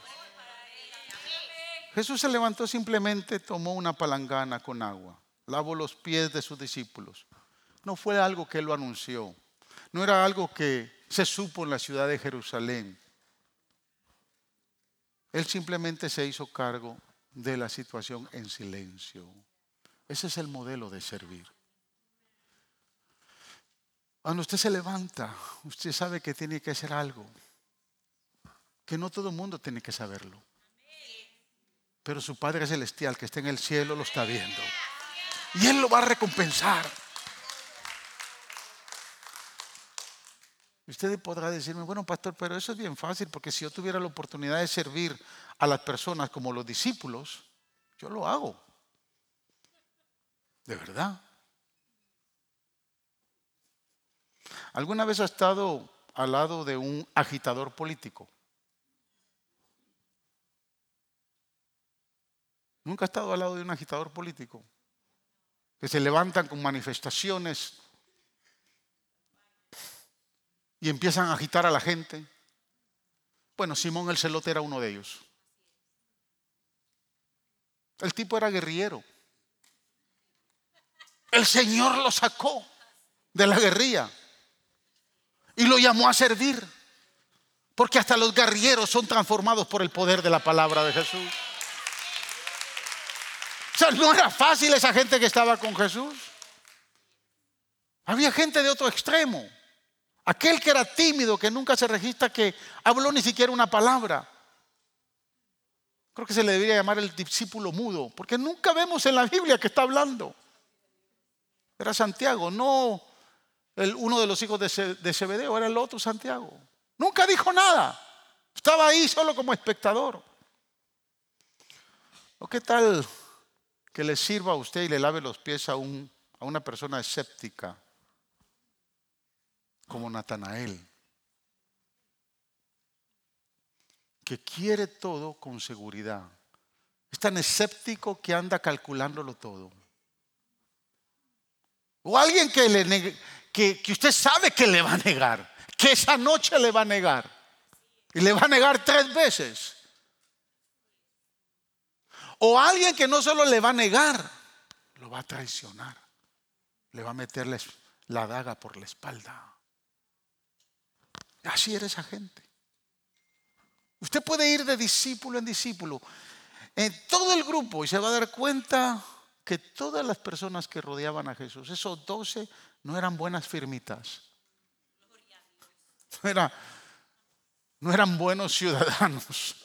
Speaker 1: Jesús se levantó simplemente, tomó una palangana con agua, lavó los pies de sus discípulos. No fue algo que lo anunció, no era algo que se supo en la ciudad de Jerusalén. Él simplemente se hizo cargo de la situación en silencio. Ese es el modelo de servir. Cuando usted se levanta, usted sabe que tiene que hacer algo, que no todo el mundo tiene que saberlo. Pero su Padre Celestial que está en el cielo lo está viendo. Y Él lo va a recompensar. Usted podrá decirme, bueno, pastor, pero eso es bien fácil, porque si yo tuviera la oportunidad de servir a las personas como los discípulos, yo lo hago. De verdad. ¿Alguna vez ha estado al lado de un agitador político? ¿Nunca ha estado al lado de un agitador político? Que se levantan con manifestaciones y empiezan a agitar a la gente. Bueno, Simón el celote era uno de ellos. El tipo era guerrillero. El Señor lo sacó de la guerrilla y lo llamó a servir. Porque hasta los guerrilleros son transformados por el poder de la palabra de Jesús. No era fácil esa gente que estaba con Jesús. Había gente de otro extremo. Aquel que era tímido, que nunca se registra que habló ni siquiera una palabra. Creo que se le debería llamar el discípulo mudo, porque nunca vemos en la Biblia que está hablando. Era Santiago, no el, uno de los hijos de, Zebedeo, era el otro Santiago. Nunca dijo nada. Estaba ahí solo como espectador. ¿O qué tal que le sirva a usted y le lave los pies a, un, a una persona escéptica? como Natanael, que quiere todo con seguridad. Es tan escéptico que anda calculándolo todo. O alguien que, le que, que usted sabe que le va a negar, que esa noche le va a negar. Y le va a negar tres veces. O alguien que no solo le va a negar, lo va a traicionar. Le va a meterle la daga por la espalda. Así era esa gente. Usted puede ir de discípulo en discípulo en todo el grupo y se va a dar cuenta que todas las personas que rodeaban a Jesús, esos doce, no eran buenas firmitas. No, no eran buenos ciudadanos.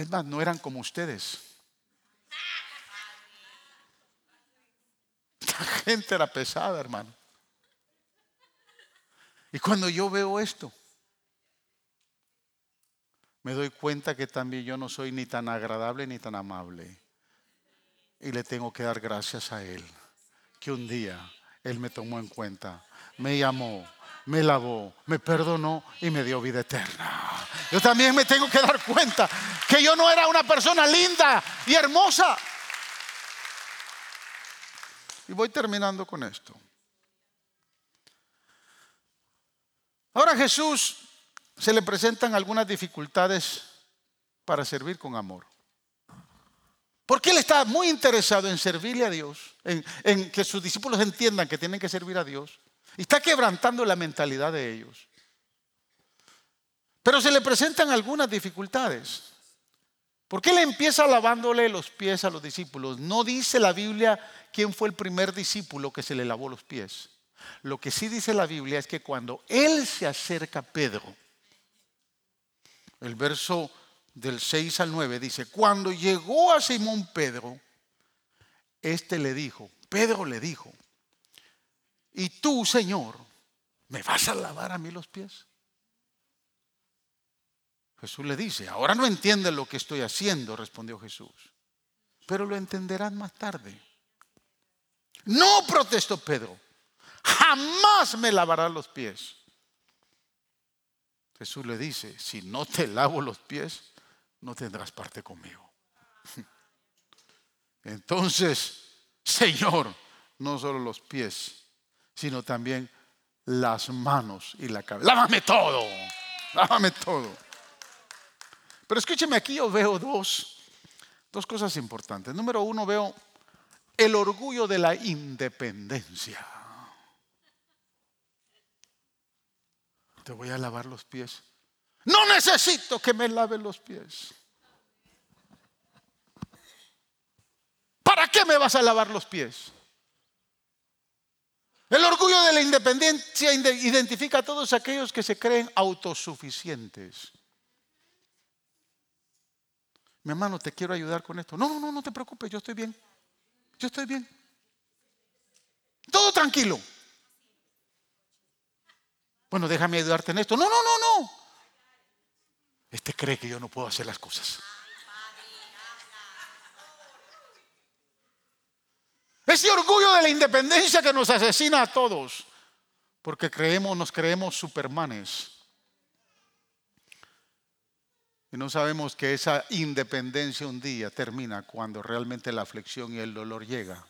Speaker 1: Es más, no eran como ustedes. La gente era pesada, hermano. Y cuando yo veo esto, me doy cuenta que también yo no soy ni tan agradable ni tan amable. Y le tengo que dar gracias a Él, que un día Él me tomó en cuenta, me llamó, me lavó, me perdonó y me dio vida eterna. Yo también me tengo que dar cuenta que yo no era una persona linda y hermosa. Y voy terminando con esto. Ahora a Jesús se le presentan algunas dificultades para servir con amor. Porque Él está muy interesado en servirle a Dios, en, que sus discípulos entiendan que tienen que servir a Dios. Y está quebrantando la mentalidad de ellos. Pero se le presentan algunas dificultades. ¿Por qué le empieza lavándole los pies a los discípulos? No dice la Biblia quién fue el primer discípulo que se le lavó los pies. Lo que sí dice la Biblia es que cuando él se acerca a Pedro, el verso del 6 al 9 dice, cuando llegó a Simón Pedro, este le dijo, Pedro le dijo, ¿y tú, Señor, me vas a lavar a mí los pies? Jesús le dice, ahora no entiendes lo que estoy haciendo, respondió Jesús, pero lo entenderás más tarde. No protestó Pedro jamás me lavarás los pies. Jesús le dice, si no te lavo los pies, no tendrás parte conmigo. Entonces, Señor, no solo los pies, sino también las manos y la cabeza. Lávame todo, lávame todo. Pero escúcheme, aquí yo veo dos, dos cosas importantes. Número uno, veo el orgullo de la independencia. te voy a lavar los pies. No necesito que me lave los pies. ¿Para qué me vas a lavar los pies? El orgullo de la independencia identifica a todos aquellos que se creen autosuficientes. Mi hermano, te quiero ayudar con esto. No, no, no, no te preocupes, yo estoy bien. Yo estoy bien. Todo tranquilo. Bueno, déjame ayudarte en esto. No, no, no, no. Este cree que yo no puedo hacer las cosas. Ese orgullo de la independencia que nos asesina a todos, porque creemos, nos creemos supermanes. Y no sabemos que esa independencia un día termina cuando realmente la aflicción y el dolor llega.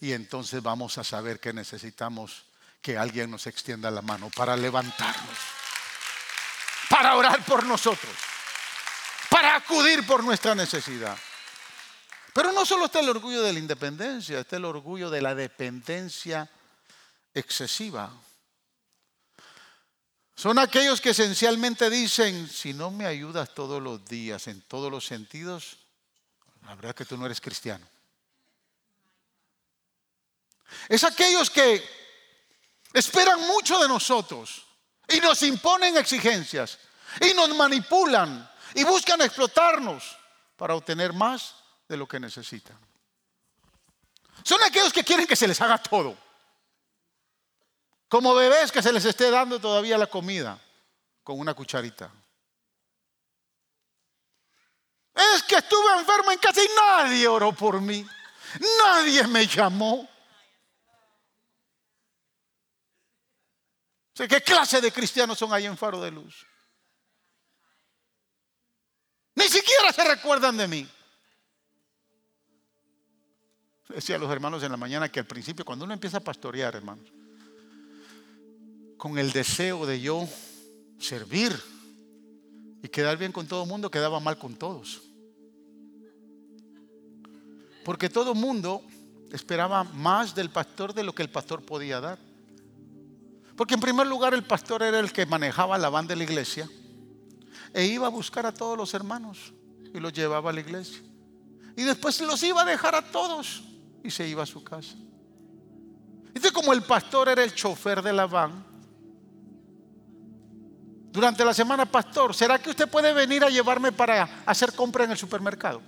Speaker 1: Y entonces vamos a saber que necesitamos que alguien nos extienda la mano para levantarnos, para orar por nosotros, para acudir por nuestra necesidad. Pero no solo está el orgullo de la independencia, está el orgullo de la dependencia excesiva. Son aquellos que esencialmente dicen, si no me ayudas todos los días, en todos los sentidos, la verdad que tú no eres cristiano. Es aquellos que esperan mucho de nosotros y nos imponen exigencias y nos manipulan y buscan explotarnos para obtener más de lo que necesitan. Son aquellos que quieren que se les haga todo. Como bebés que se les esté dando todavía la comida con una cucharita. Es que estuve enfermo en casa y nadie oró por mí. Nadie me llamó. ¿Qué clase de cristianos son ahí en Faro de Luz? Ni siquiera se recuerdan de mí. Decía a los hermanos en la mañana que al principio, cuando uno empieza a pastorear, hermanos, con el deseo de yo servir y quedar bien con todo el mundo, quedaba mal con todos. Porque todo el mundo esperaba más del pastor de lo que el pastor podía dar. Porque en primer lugar el pastor era el que manejaba la banda de la iglesia e iba a buscar a todos los hermanos y los llevaba a la iglesia. Y después los iba a dejar a todos y se iba a su casa. Entonces como el pastor era el chofer de la van, durante la semana, pastor, ¿será que usted puede venir a llevarme para hacer compra en el supermercado?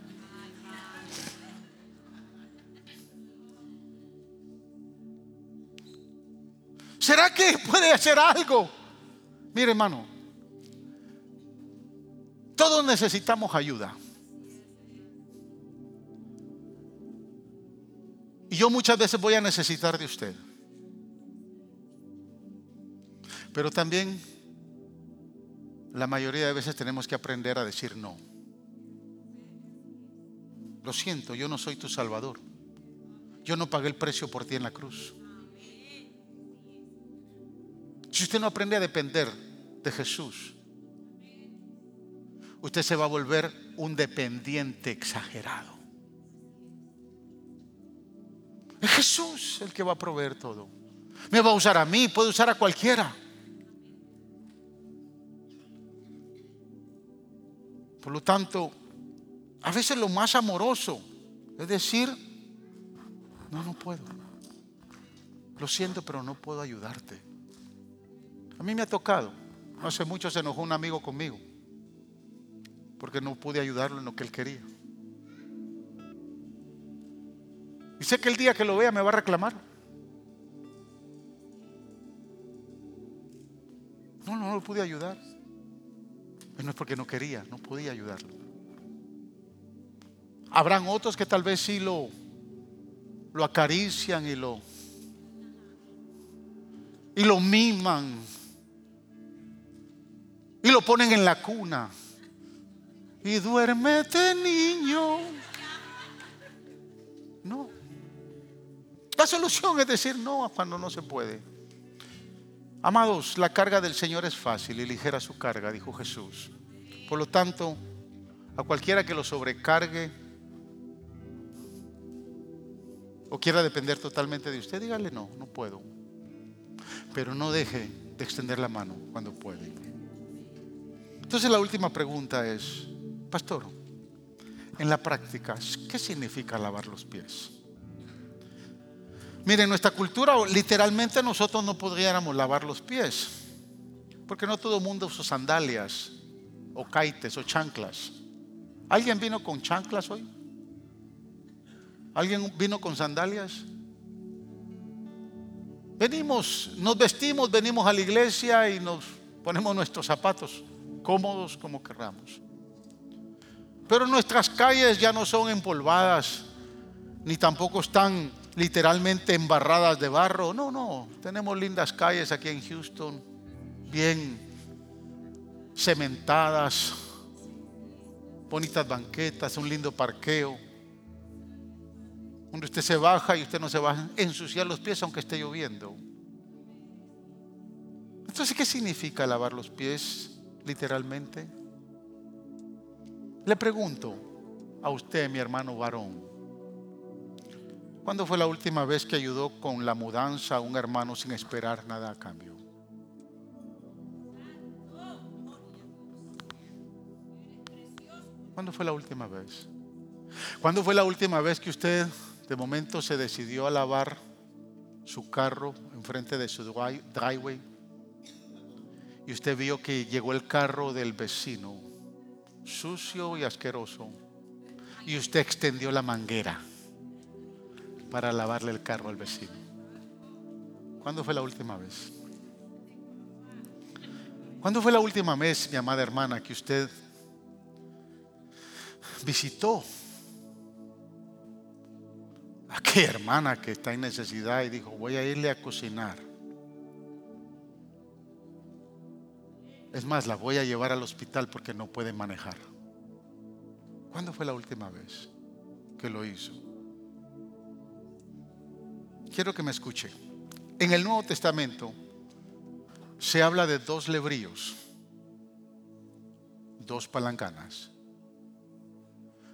Speaker 1: ¿Será que puede hacer algo? Mire, hermano, todos necesitamos ayuda. Y yo muchas veces voy a necesitar de usted. Pero también la mayoría de veces tenemos que aprender a decir no. Lo siento, yo no soy tu salvador. Yo no pagué el precio por ti en la cruz. Si usted no aprende a depender de Jesús, usted se va a volver un dependiente exagerado. Es Jesús el que va a proveer todo. Me va a usar a mí, puede usar a cualquiera. Por lo tanto, a veces lo más amoroso es decir, no, no puedo. Lo siento, pero no puedo ayudarte. A mí me ha tocado. Hace mucho se enojó un amigo conmigo porque no pude ayudarlo en lo que él quería. Y sé que el día que lo vea me va a reclamar. No, no, lo pude ayudar. no es porque no quería, no podía ayudarlo. Habrán otros que tal vez sí lo, lo acarician y lo, y lo miman y lo ponen en la cuna. Y duérmete, niño. No. La solución es decir no cuando no se puede. Amados, la carga del Señor es fácil y ligera su carga, dijo Jesús. Por lo tanto, a cualquiera que lo sobrecargue o quiera depender totalmente de usted, dígale no, no puedo. Pero no deje de extender la mano cuando puede. Entonces la última pregunta es, pastor, en la práctica, ¿qué significa lavar los pies? Mire, en nuestra cultura literalmente nosotros no podríamos lavar los pies, porque no todo el mundo usa sandalias o caites o chanclas. ¿Alguien vino con chanclas hoy? ¿Alguien vino con sandalias? Venimos, nos vestimos, venimos a la iglesia y nos ponemos nuestros zapatos cómodos como querramos. Pero nuestras calles ya no son empolvadas, ni tampoco están literalmente embarradas de barro. No, no, tenemos lindas calles aquí en Houston, bien cementadas, bonitas banquetas, un lindo parqueo. Donde usted se baja y usted no se va a ensuciar los pies aunque esté lloviendo. Entonces, ¿qué significa lavar los pies literalmente? Le pregunto a usted, mi hermano varón, ¿cuándo fue la última vez que ayudó con la mudanza a un hermano sin esperar nada a cambio? ¿Cuándo fue la última vez? ¿Cuándo fue la última vez que usted de momento se decidió a lavar su carro enfrente de su driveway y usted vio que llegó el carro del vecino, sucio y asqueroso, y usted extendió la manguera para lavarle el carro al vecino. ¿Cuándo fue la última vez? ¿Cuándo fue la última vez, mi amada hermana, que usted visitó qué hermana que está en necesidad y dijo, voy a irle a cocinar. Es más, la voy a llevar al hospital porque no puede manejar. ¿Cuándo fue la última vez que lo hizo? Quiero que me escuche. En el Nuevo Testamento se habla de dos lebríos, dos palancanas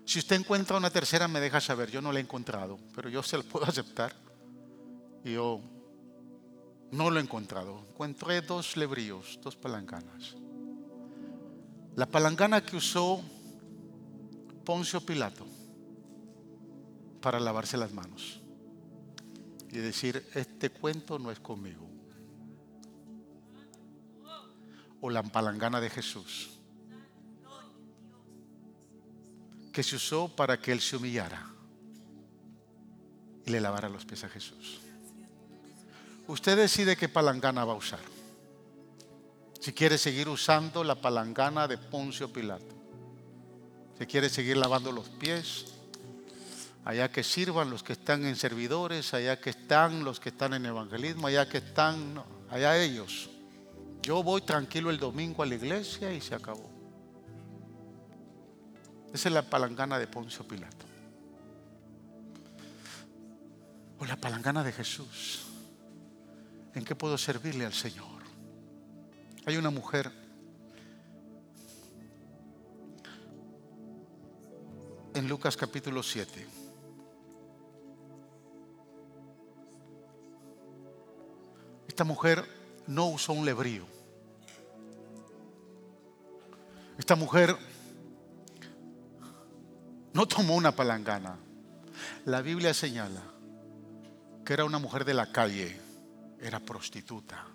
Speaker 1: si usted encuentra una tercera, me deja saber. Yo no la he encontrado, pero yo se la puedo aceptar. Yo no lo he encontrado. Encontré dos lebríos, dos palancanas. La palangana que usó Poncio Pilato para lavarse las manos y decir, este cuento no es conmigo. O la palangana de Jesús que se usó para que Él se humillara y le lavara los pies a Jesús. Usted decide qué palangana va a usar. Si quiere seguir usando la palangana de Poncio Pilato. Si quiere seguir lavando los pies. Allá que sirvan los que están en servidores, allá que están los que están en evangelismo, allá que están, allá ellos. Yo voy tranquilo el domingo a la iglesia y se acabó. Esa es la palangana de Poncio Pilato. O la palangana de Jesús. ¿En qué puedo servirle al Señor? Hay una mujer en Lucas capítulo 7. Esta mujer no usó un lebrío. Esta mujer no tomó una palangana. La Biblia señala que era una mujer de la calle, era prostituta.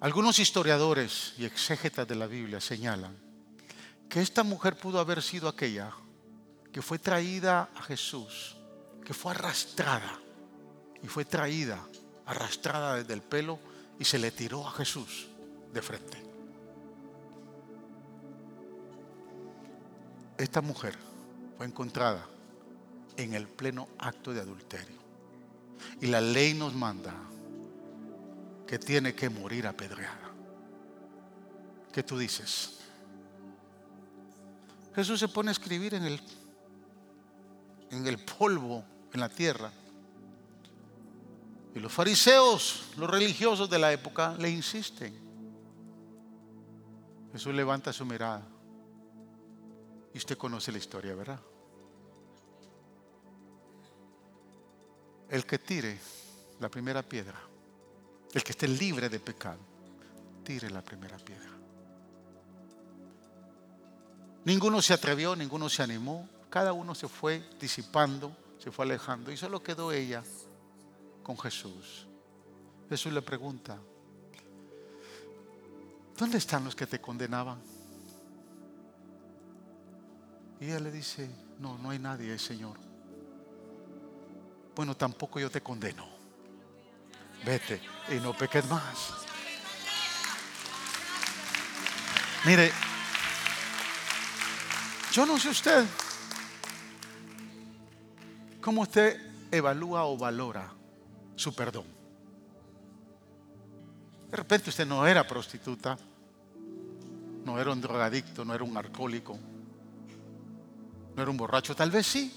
Speaker 1: Algunos historiadores y exégetas de la Biblia señalan que esta mujer pudo haber sido aquella que fue traída a Jesús, que fue arrastrada y fue traída, arrastrada desde el pelo y se le tiró a Jesús de frente. Esta mujer fue encontrada en el pleno acto de adulterio. Y la ley nos manda que tiene que morir apedreada. ¿Qué tú dices? Jesús se pone a escribir en el, en el polvo, en la tierra. Y los fariseos, los religiosos de la época, le insisten. Jesús levanta su mirada y usted conoce la historia, ¿verdad? El que tire la primera piedra, el que esté libre de pecado, tire la primera piedra. Ninguno se atrevió, ninguno se animó, cada uno se fue disipando, se fue alejando y solo quedó ella con Jesús. Jesús le pregunta, ¿dónde están los que te condenaban? Y ella le dice, no, no hay nadie, Señor. Bueno, tampoco yo te condeno. Vete y no peques más. Mire, yo no sé usted cómo usted evalúa o valora su perdón. De repente usted no era prostituta, no era un drogadicto, no era un alcohólico, no era un borracho, tal vez sí.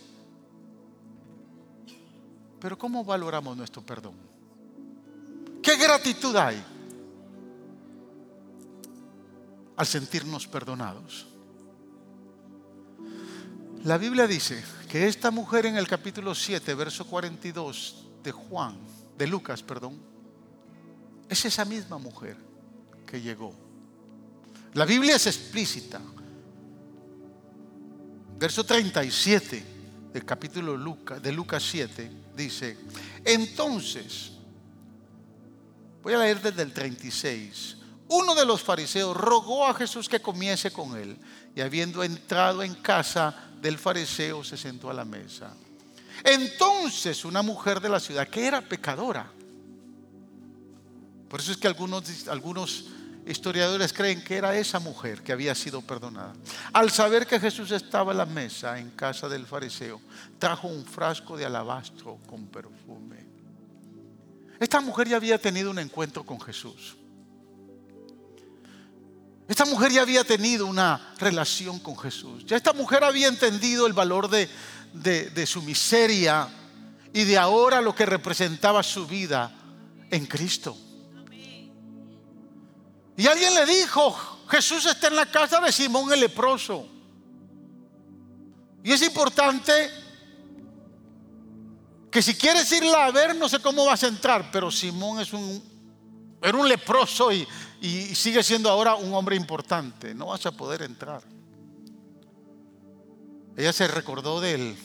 Speaker 1: Pero ¿cómo valoramos nuestro perdón? ¿Qué gratitud hay? al sentirnos perdonados. La Biblia dice que esta mujer en el capítulo 7, verso 42 de Juan, de Lucas, perdón, es esa misma mujer que llegó. La Biblia es explícita. Verso 37 del capítulo de Lucas 7 dice, entonces, voy a leer desde el 36, uno de los fariseos rogó a Jesús que comiese con él y habiendo entrado en casa del fariseo se sentó a la mesa. Entonces una mujer de la ciudad que era pecadora, por eso es que algunos, algunos historiadores creen que era esa mujer que había sido perdonada, al saber que Jesús estaba a la mesa en casa del fariseo, trajo un frasco de alabastro con perfume. Esta mujer ya había tenido un encuentro con Jesús. Esta mujer ya había tenido una relación con Jesús. Ya esta mujer había entendido el valor de, de, su miseria y de ahora lo que representaba su vida en Cristo. Y alguien le dijo, Jesús está en la casa de Simón el leproso. Y es importante que si quieres irla a ver, no sé cómo vas a entrar, pero Simón es un, era un leproso y, y sigue siendo ahora un hombre importante. No vas a poder entrar. Ella se recordó de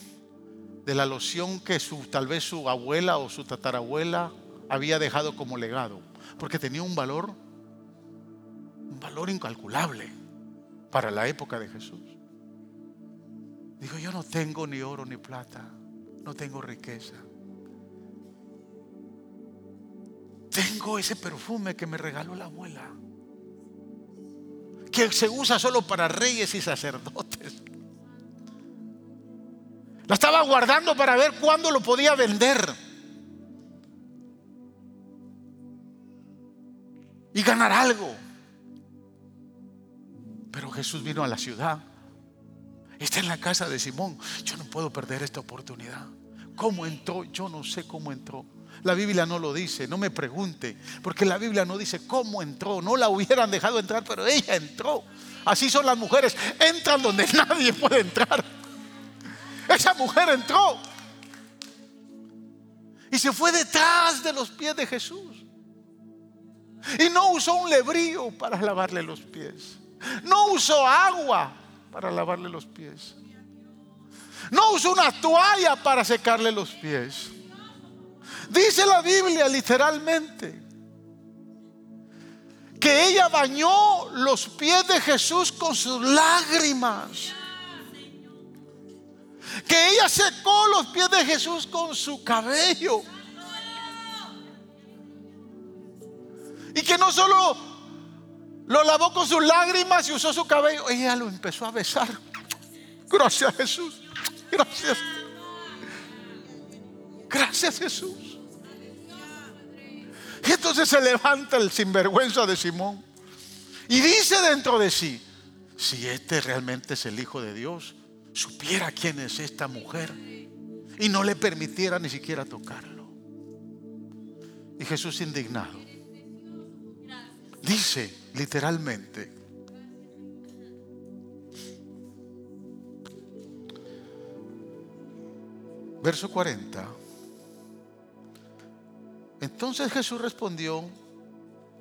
Speaker 1: la loción que tal vez su abuela o su tatarabuela había dejado como legado, porque tenía un valor, un valor incalculable para la época de Jesús. Dijo, yo no tengo ni oro ni plata, no tengo riqueza, Tengo ese perfume que me regaló la abuela. Que se usa solo para reyes y sacerdotes. La estaba guardando para ver cuándo lo podía vender. Y ganar algo. Pero Jesús vino a la ciudad. Está en la casa de Simón. Yo no puedo perder esta oportunidad. ¿Cómo entró? Yo no sé cómo entró. La Biblia no lo dice, no me pregunte, porque la Biblia no dice cómo entró, no la hubieran dejado entrar, pero ella entró. Así son las mujeres, entran donde nadie puede entrar. Esa mujer entró y se fue detrás de los pies de Jesús. Y no usó un lebrío para lavarle los pies. No usó agua para lavarle los pies. No usó una toalla para secarle los pies. Dice la Biblia literalmente que ella bañó los pies de Jesús con sus lágrimas. Que ella secó los pies de Jesús con su cabello. Y que no solo lo lavó con sus lágrimas y usó su cabello, ella lo empezó a besar. Gracias Jesús. Gracias. Gracias Jesús. Y entonces se levanta el sinvergüenza de Simón y dice dentro de sí, si este realmente es el Hijo de Dios, supiera quién es esta mujer y no le permitiera ni siquiera tocarlo. Y Jesús indignado dice literalmente, verso 40, entonces Jesús respondió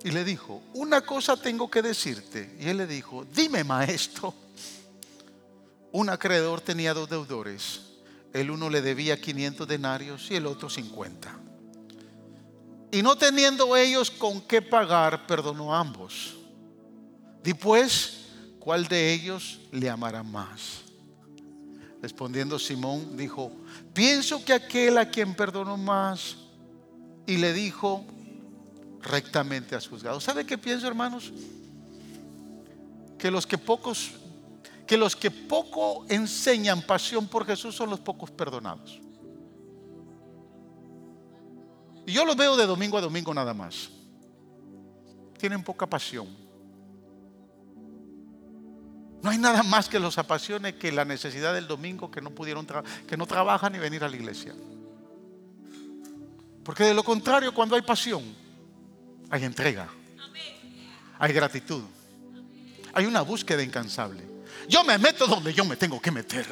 Speaker 1: y le dijo, una cosa tengo que decirte. Y él le dijo, dime maestro. Un acreedor tenía dos deudores. El uno le debía 500 denarios y el otro 50. Y no teniendo ellos con qué pagar, perdonó a ambos. Después, ¿cuál de ellos le amará más? Respondiendo Simón, dijo, pienso que aquel a quien perdonó más. Y le dijo, rectamente has juzgado. ¿Sabe qué pienso, hermanos? Que los que pocos que los que poco enseñan pasión por Jesús son los pocos perdonados. Y yo los veo de domingo a domingo nada más. Tienen poca pasión. No hay nada más que los apasione que la necesidad del domingo que no pudieron que no trabajan ni venir a la iglesia. Porque de lo contrario, cuando hay pasión, hay entrega, hay gratitud, hay una búsqueda incansable. Yo me meto donde yo me tengo que meter.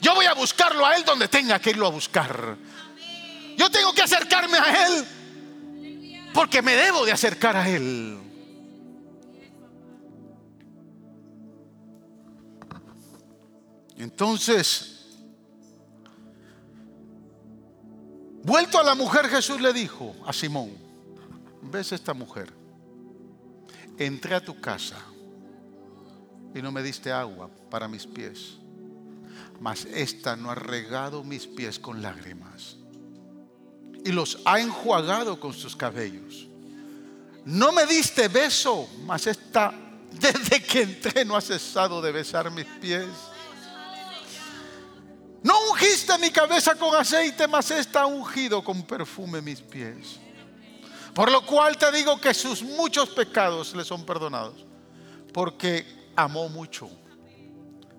Speaker 1: Yo voy a buscarlo a Él donde tenga que irlo a buscar. Yo tengo que acercarme a Él porque me debo de acercar a Él. Entonces, vuelto a la mujer, Jesús le dijo a Simón, ves esta mujer, entré a tu casa y no me diste agua para mis pies, mas esta no ha regado mis pies con lágrimas y los ha enjuagado con sus cabellos. No me diste beso, mas esta desde que entré no ha cesado de besar mis pies. No ungiste mi cabeza con aceite, mas está ungido con perfume mis pies. Por lo cual te digo que sus muchos pecados le son perdonados, porque amó mucho.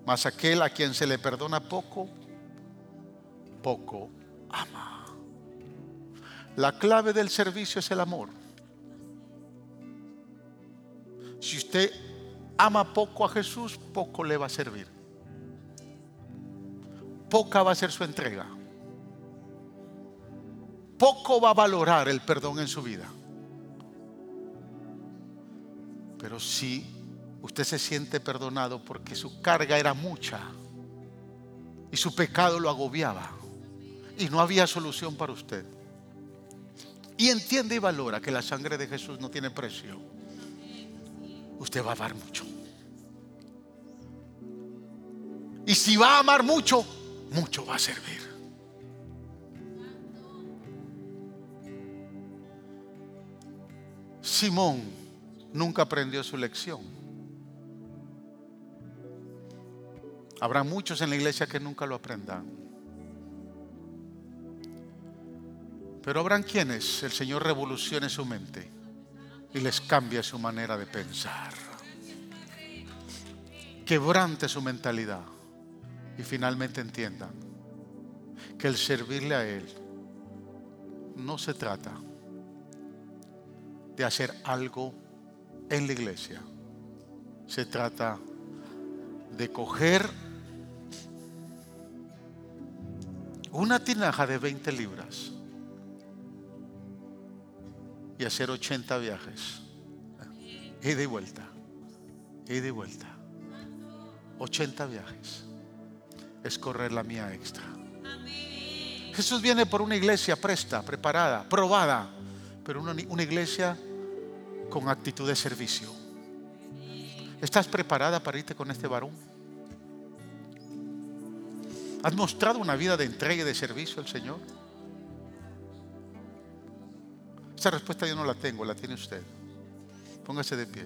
Speaker 1: Mas aquel a quien se le perdona poco, poco ama. La clave del servicio es el amor. Si usted ama poco a Jesús, poco le va a servir poca va a ser su entrega. Poco va a valorar el perdón en su vida. Pero si usted se siente perdonado porque su carga era mucha y su pecado lo agobiaba y no había solución para usted. Y entiende y valora que la sangre de Jesús no tiene precio. Usted va a amar mucho. Y si va a amar mucho, mucho va a servir. Simón nunca aprendió su lección. Habrá muchos en la iglesia que nunca lo aprendan. Pero habrán quienes el Señor revolucione su mente y les cambie su manera de pensar. Quebrante su mentalidad y finalmente entiendan que el servirle a Él no se trata de hacer algo en la iglesia, se trata de coger una tinaja de 20 libras y hacer 80 viajes. Y de vuelta. Y de vuelta. 80 viajes es correr la mía extra. Jesús viene por una iglesia presta, preparada, probada, pero una, una iglesia con actitud de servicio. ¿Estás preparada para irte con este varón? ¿Has mostrado una vida de entrega y de servicio al Señor? Esa respuesta yo no la tengo, la tiene usted. Póngase de pie.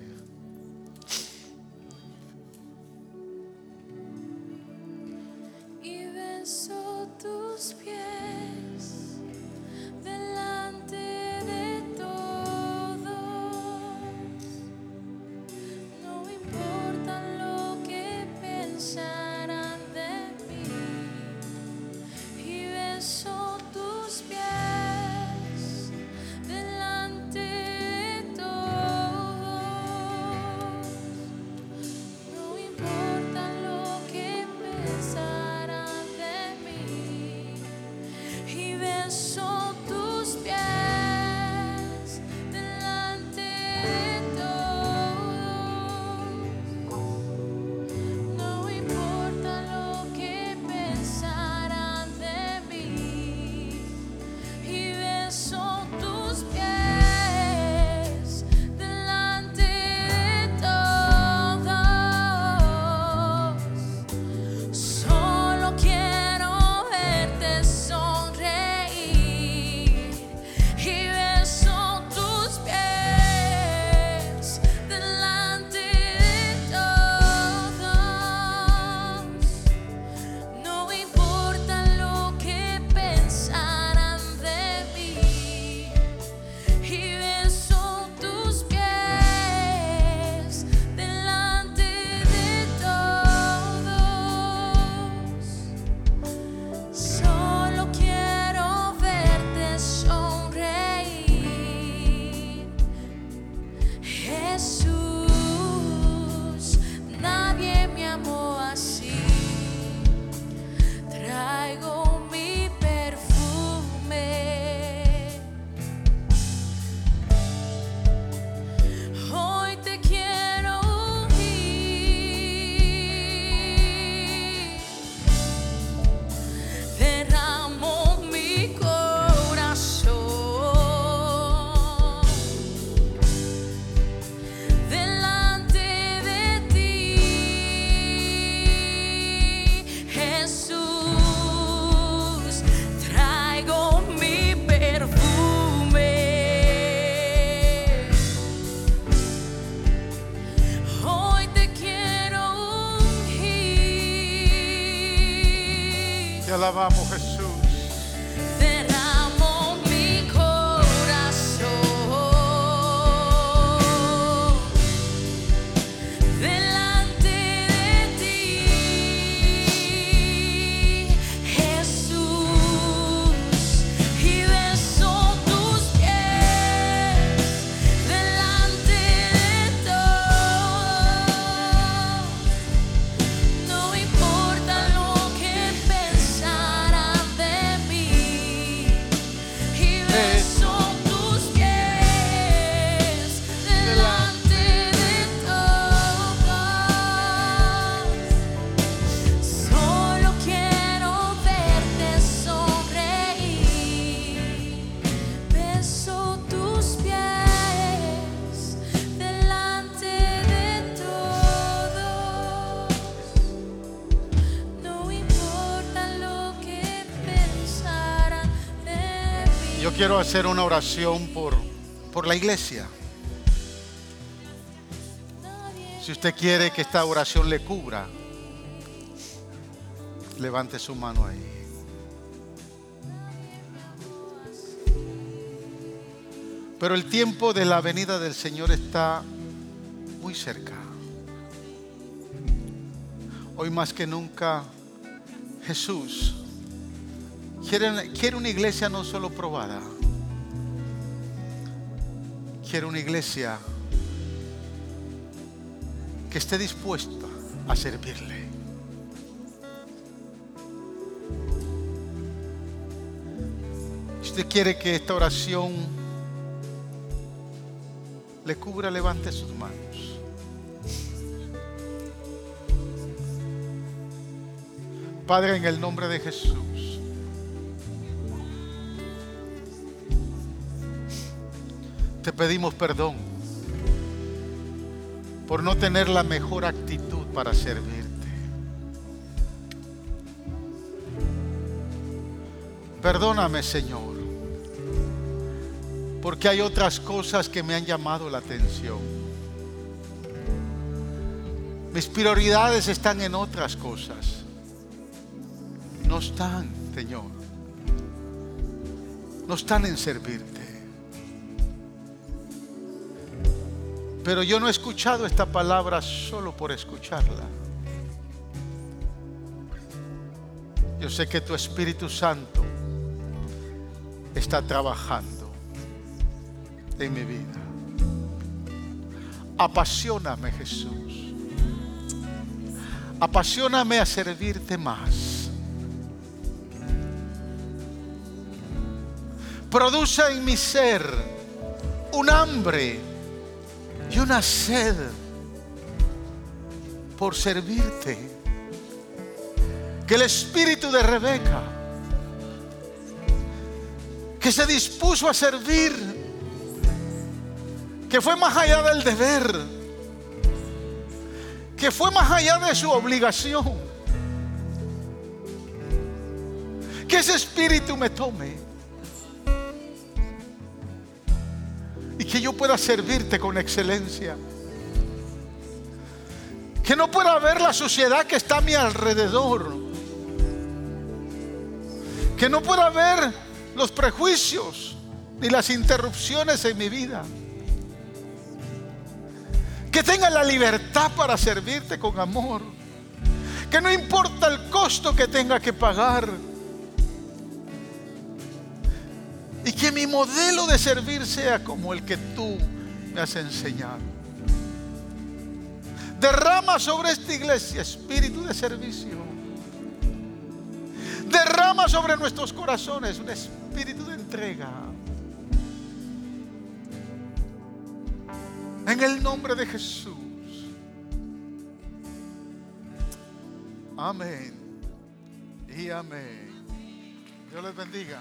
Speaker 1: Hacer una oración por, por la iglesia. Si usted quiere que esta oración le cubra, levante su mano ahí. Pero el tiempo de la venida del Señor está muy cerca. Hoy más que nunca Jesús quiere, quiere una iglesia no solo probada, quiere una iglesia que esté dispuesta a servirle. Si usted quiere que esta oración le cubra, levante sus manos. Padre, en el nombre de Jesús, te pedimos perdón por no tener la mejor actitud para servirte. Perdóname, Señor, porque hay otras cosas que me han llamado la atención. Mis prioridades están en otras cosas. No están, Señor. No están en servirte. Pero yo no he escuchado esta palabra solo por escucharla. Yo sé que tu Espíritu Santo está trabajando en mi vida. Apasioname, Jesús. Apasioname a servirte más. Produce en mi ser un hambre y una sed por servirte. Que el espíritu de Rebeca, que se dispuso a servir, que fue más allá del deber, que fue más allá de su obligación, que ese espíritu me tome que yo pueda servirte con excelencia. Que no pueda ver la sociedad que está a mi alrededor. Que no pueda ver los prejuicios ni las interrupciones en mi vida. Que tenga la libertad para servirte con amor. Que no importa el costo que tenga que pagar. Y que mi modelo de servir sea como el que tú me has enseñado. Derrama sobre esta iglesia espíritu de servicio. Derrama sobre nuestros corazones un espíritu de entrega. En el nombre de Jesús. Amén. Y amén. Dios les bendiga.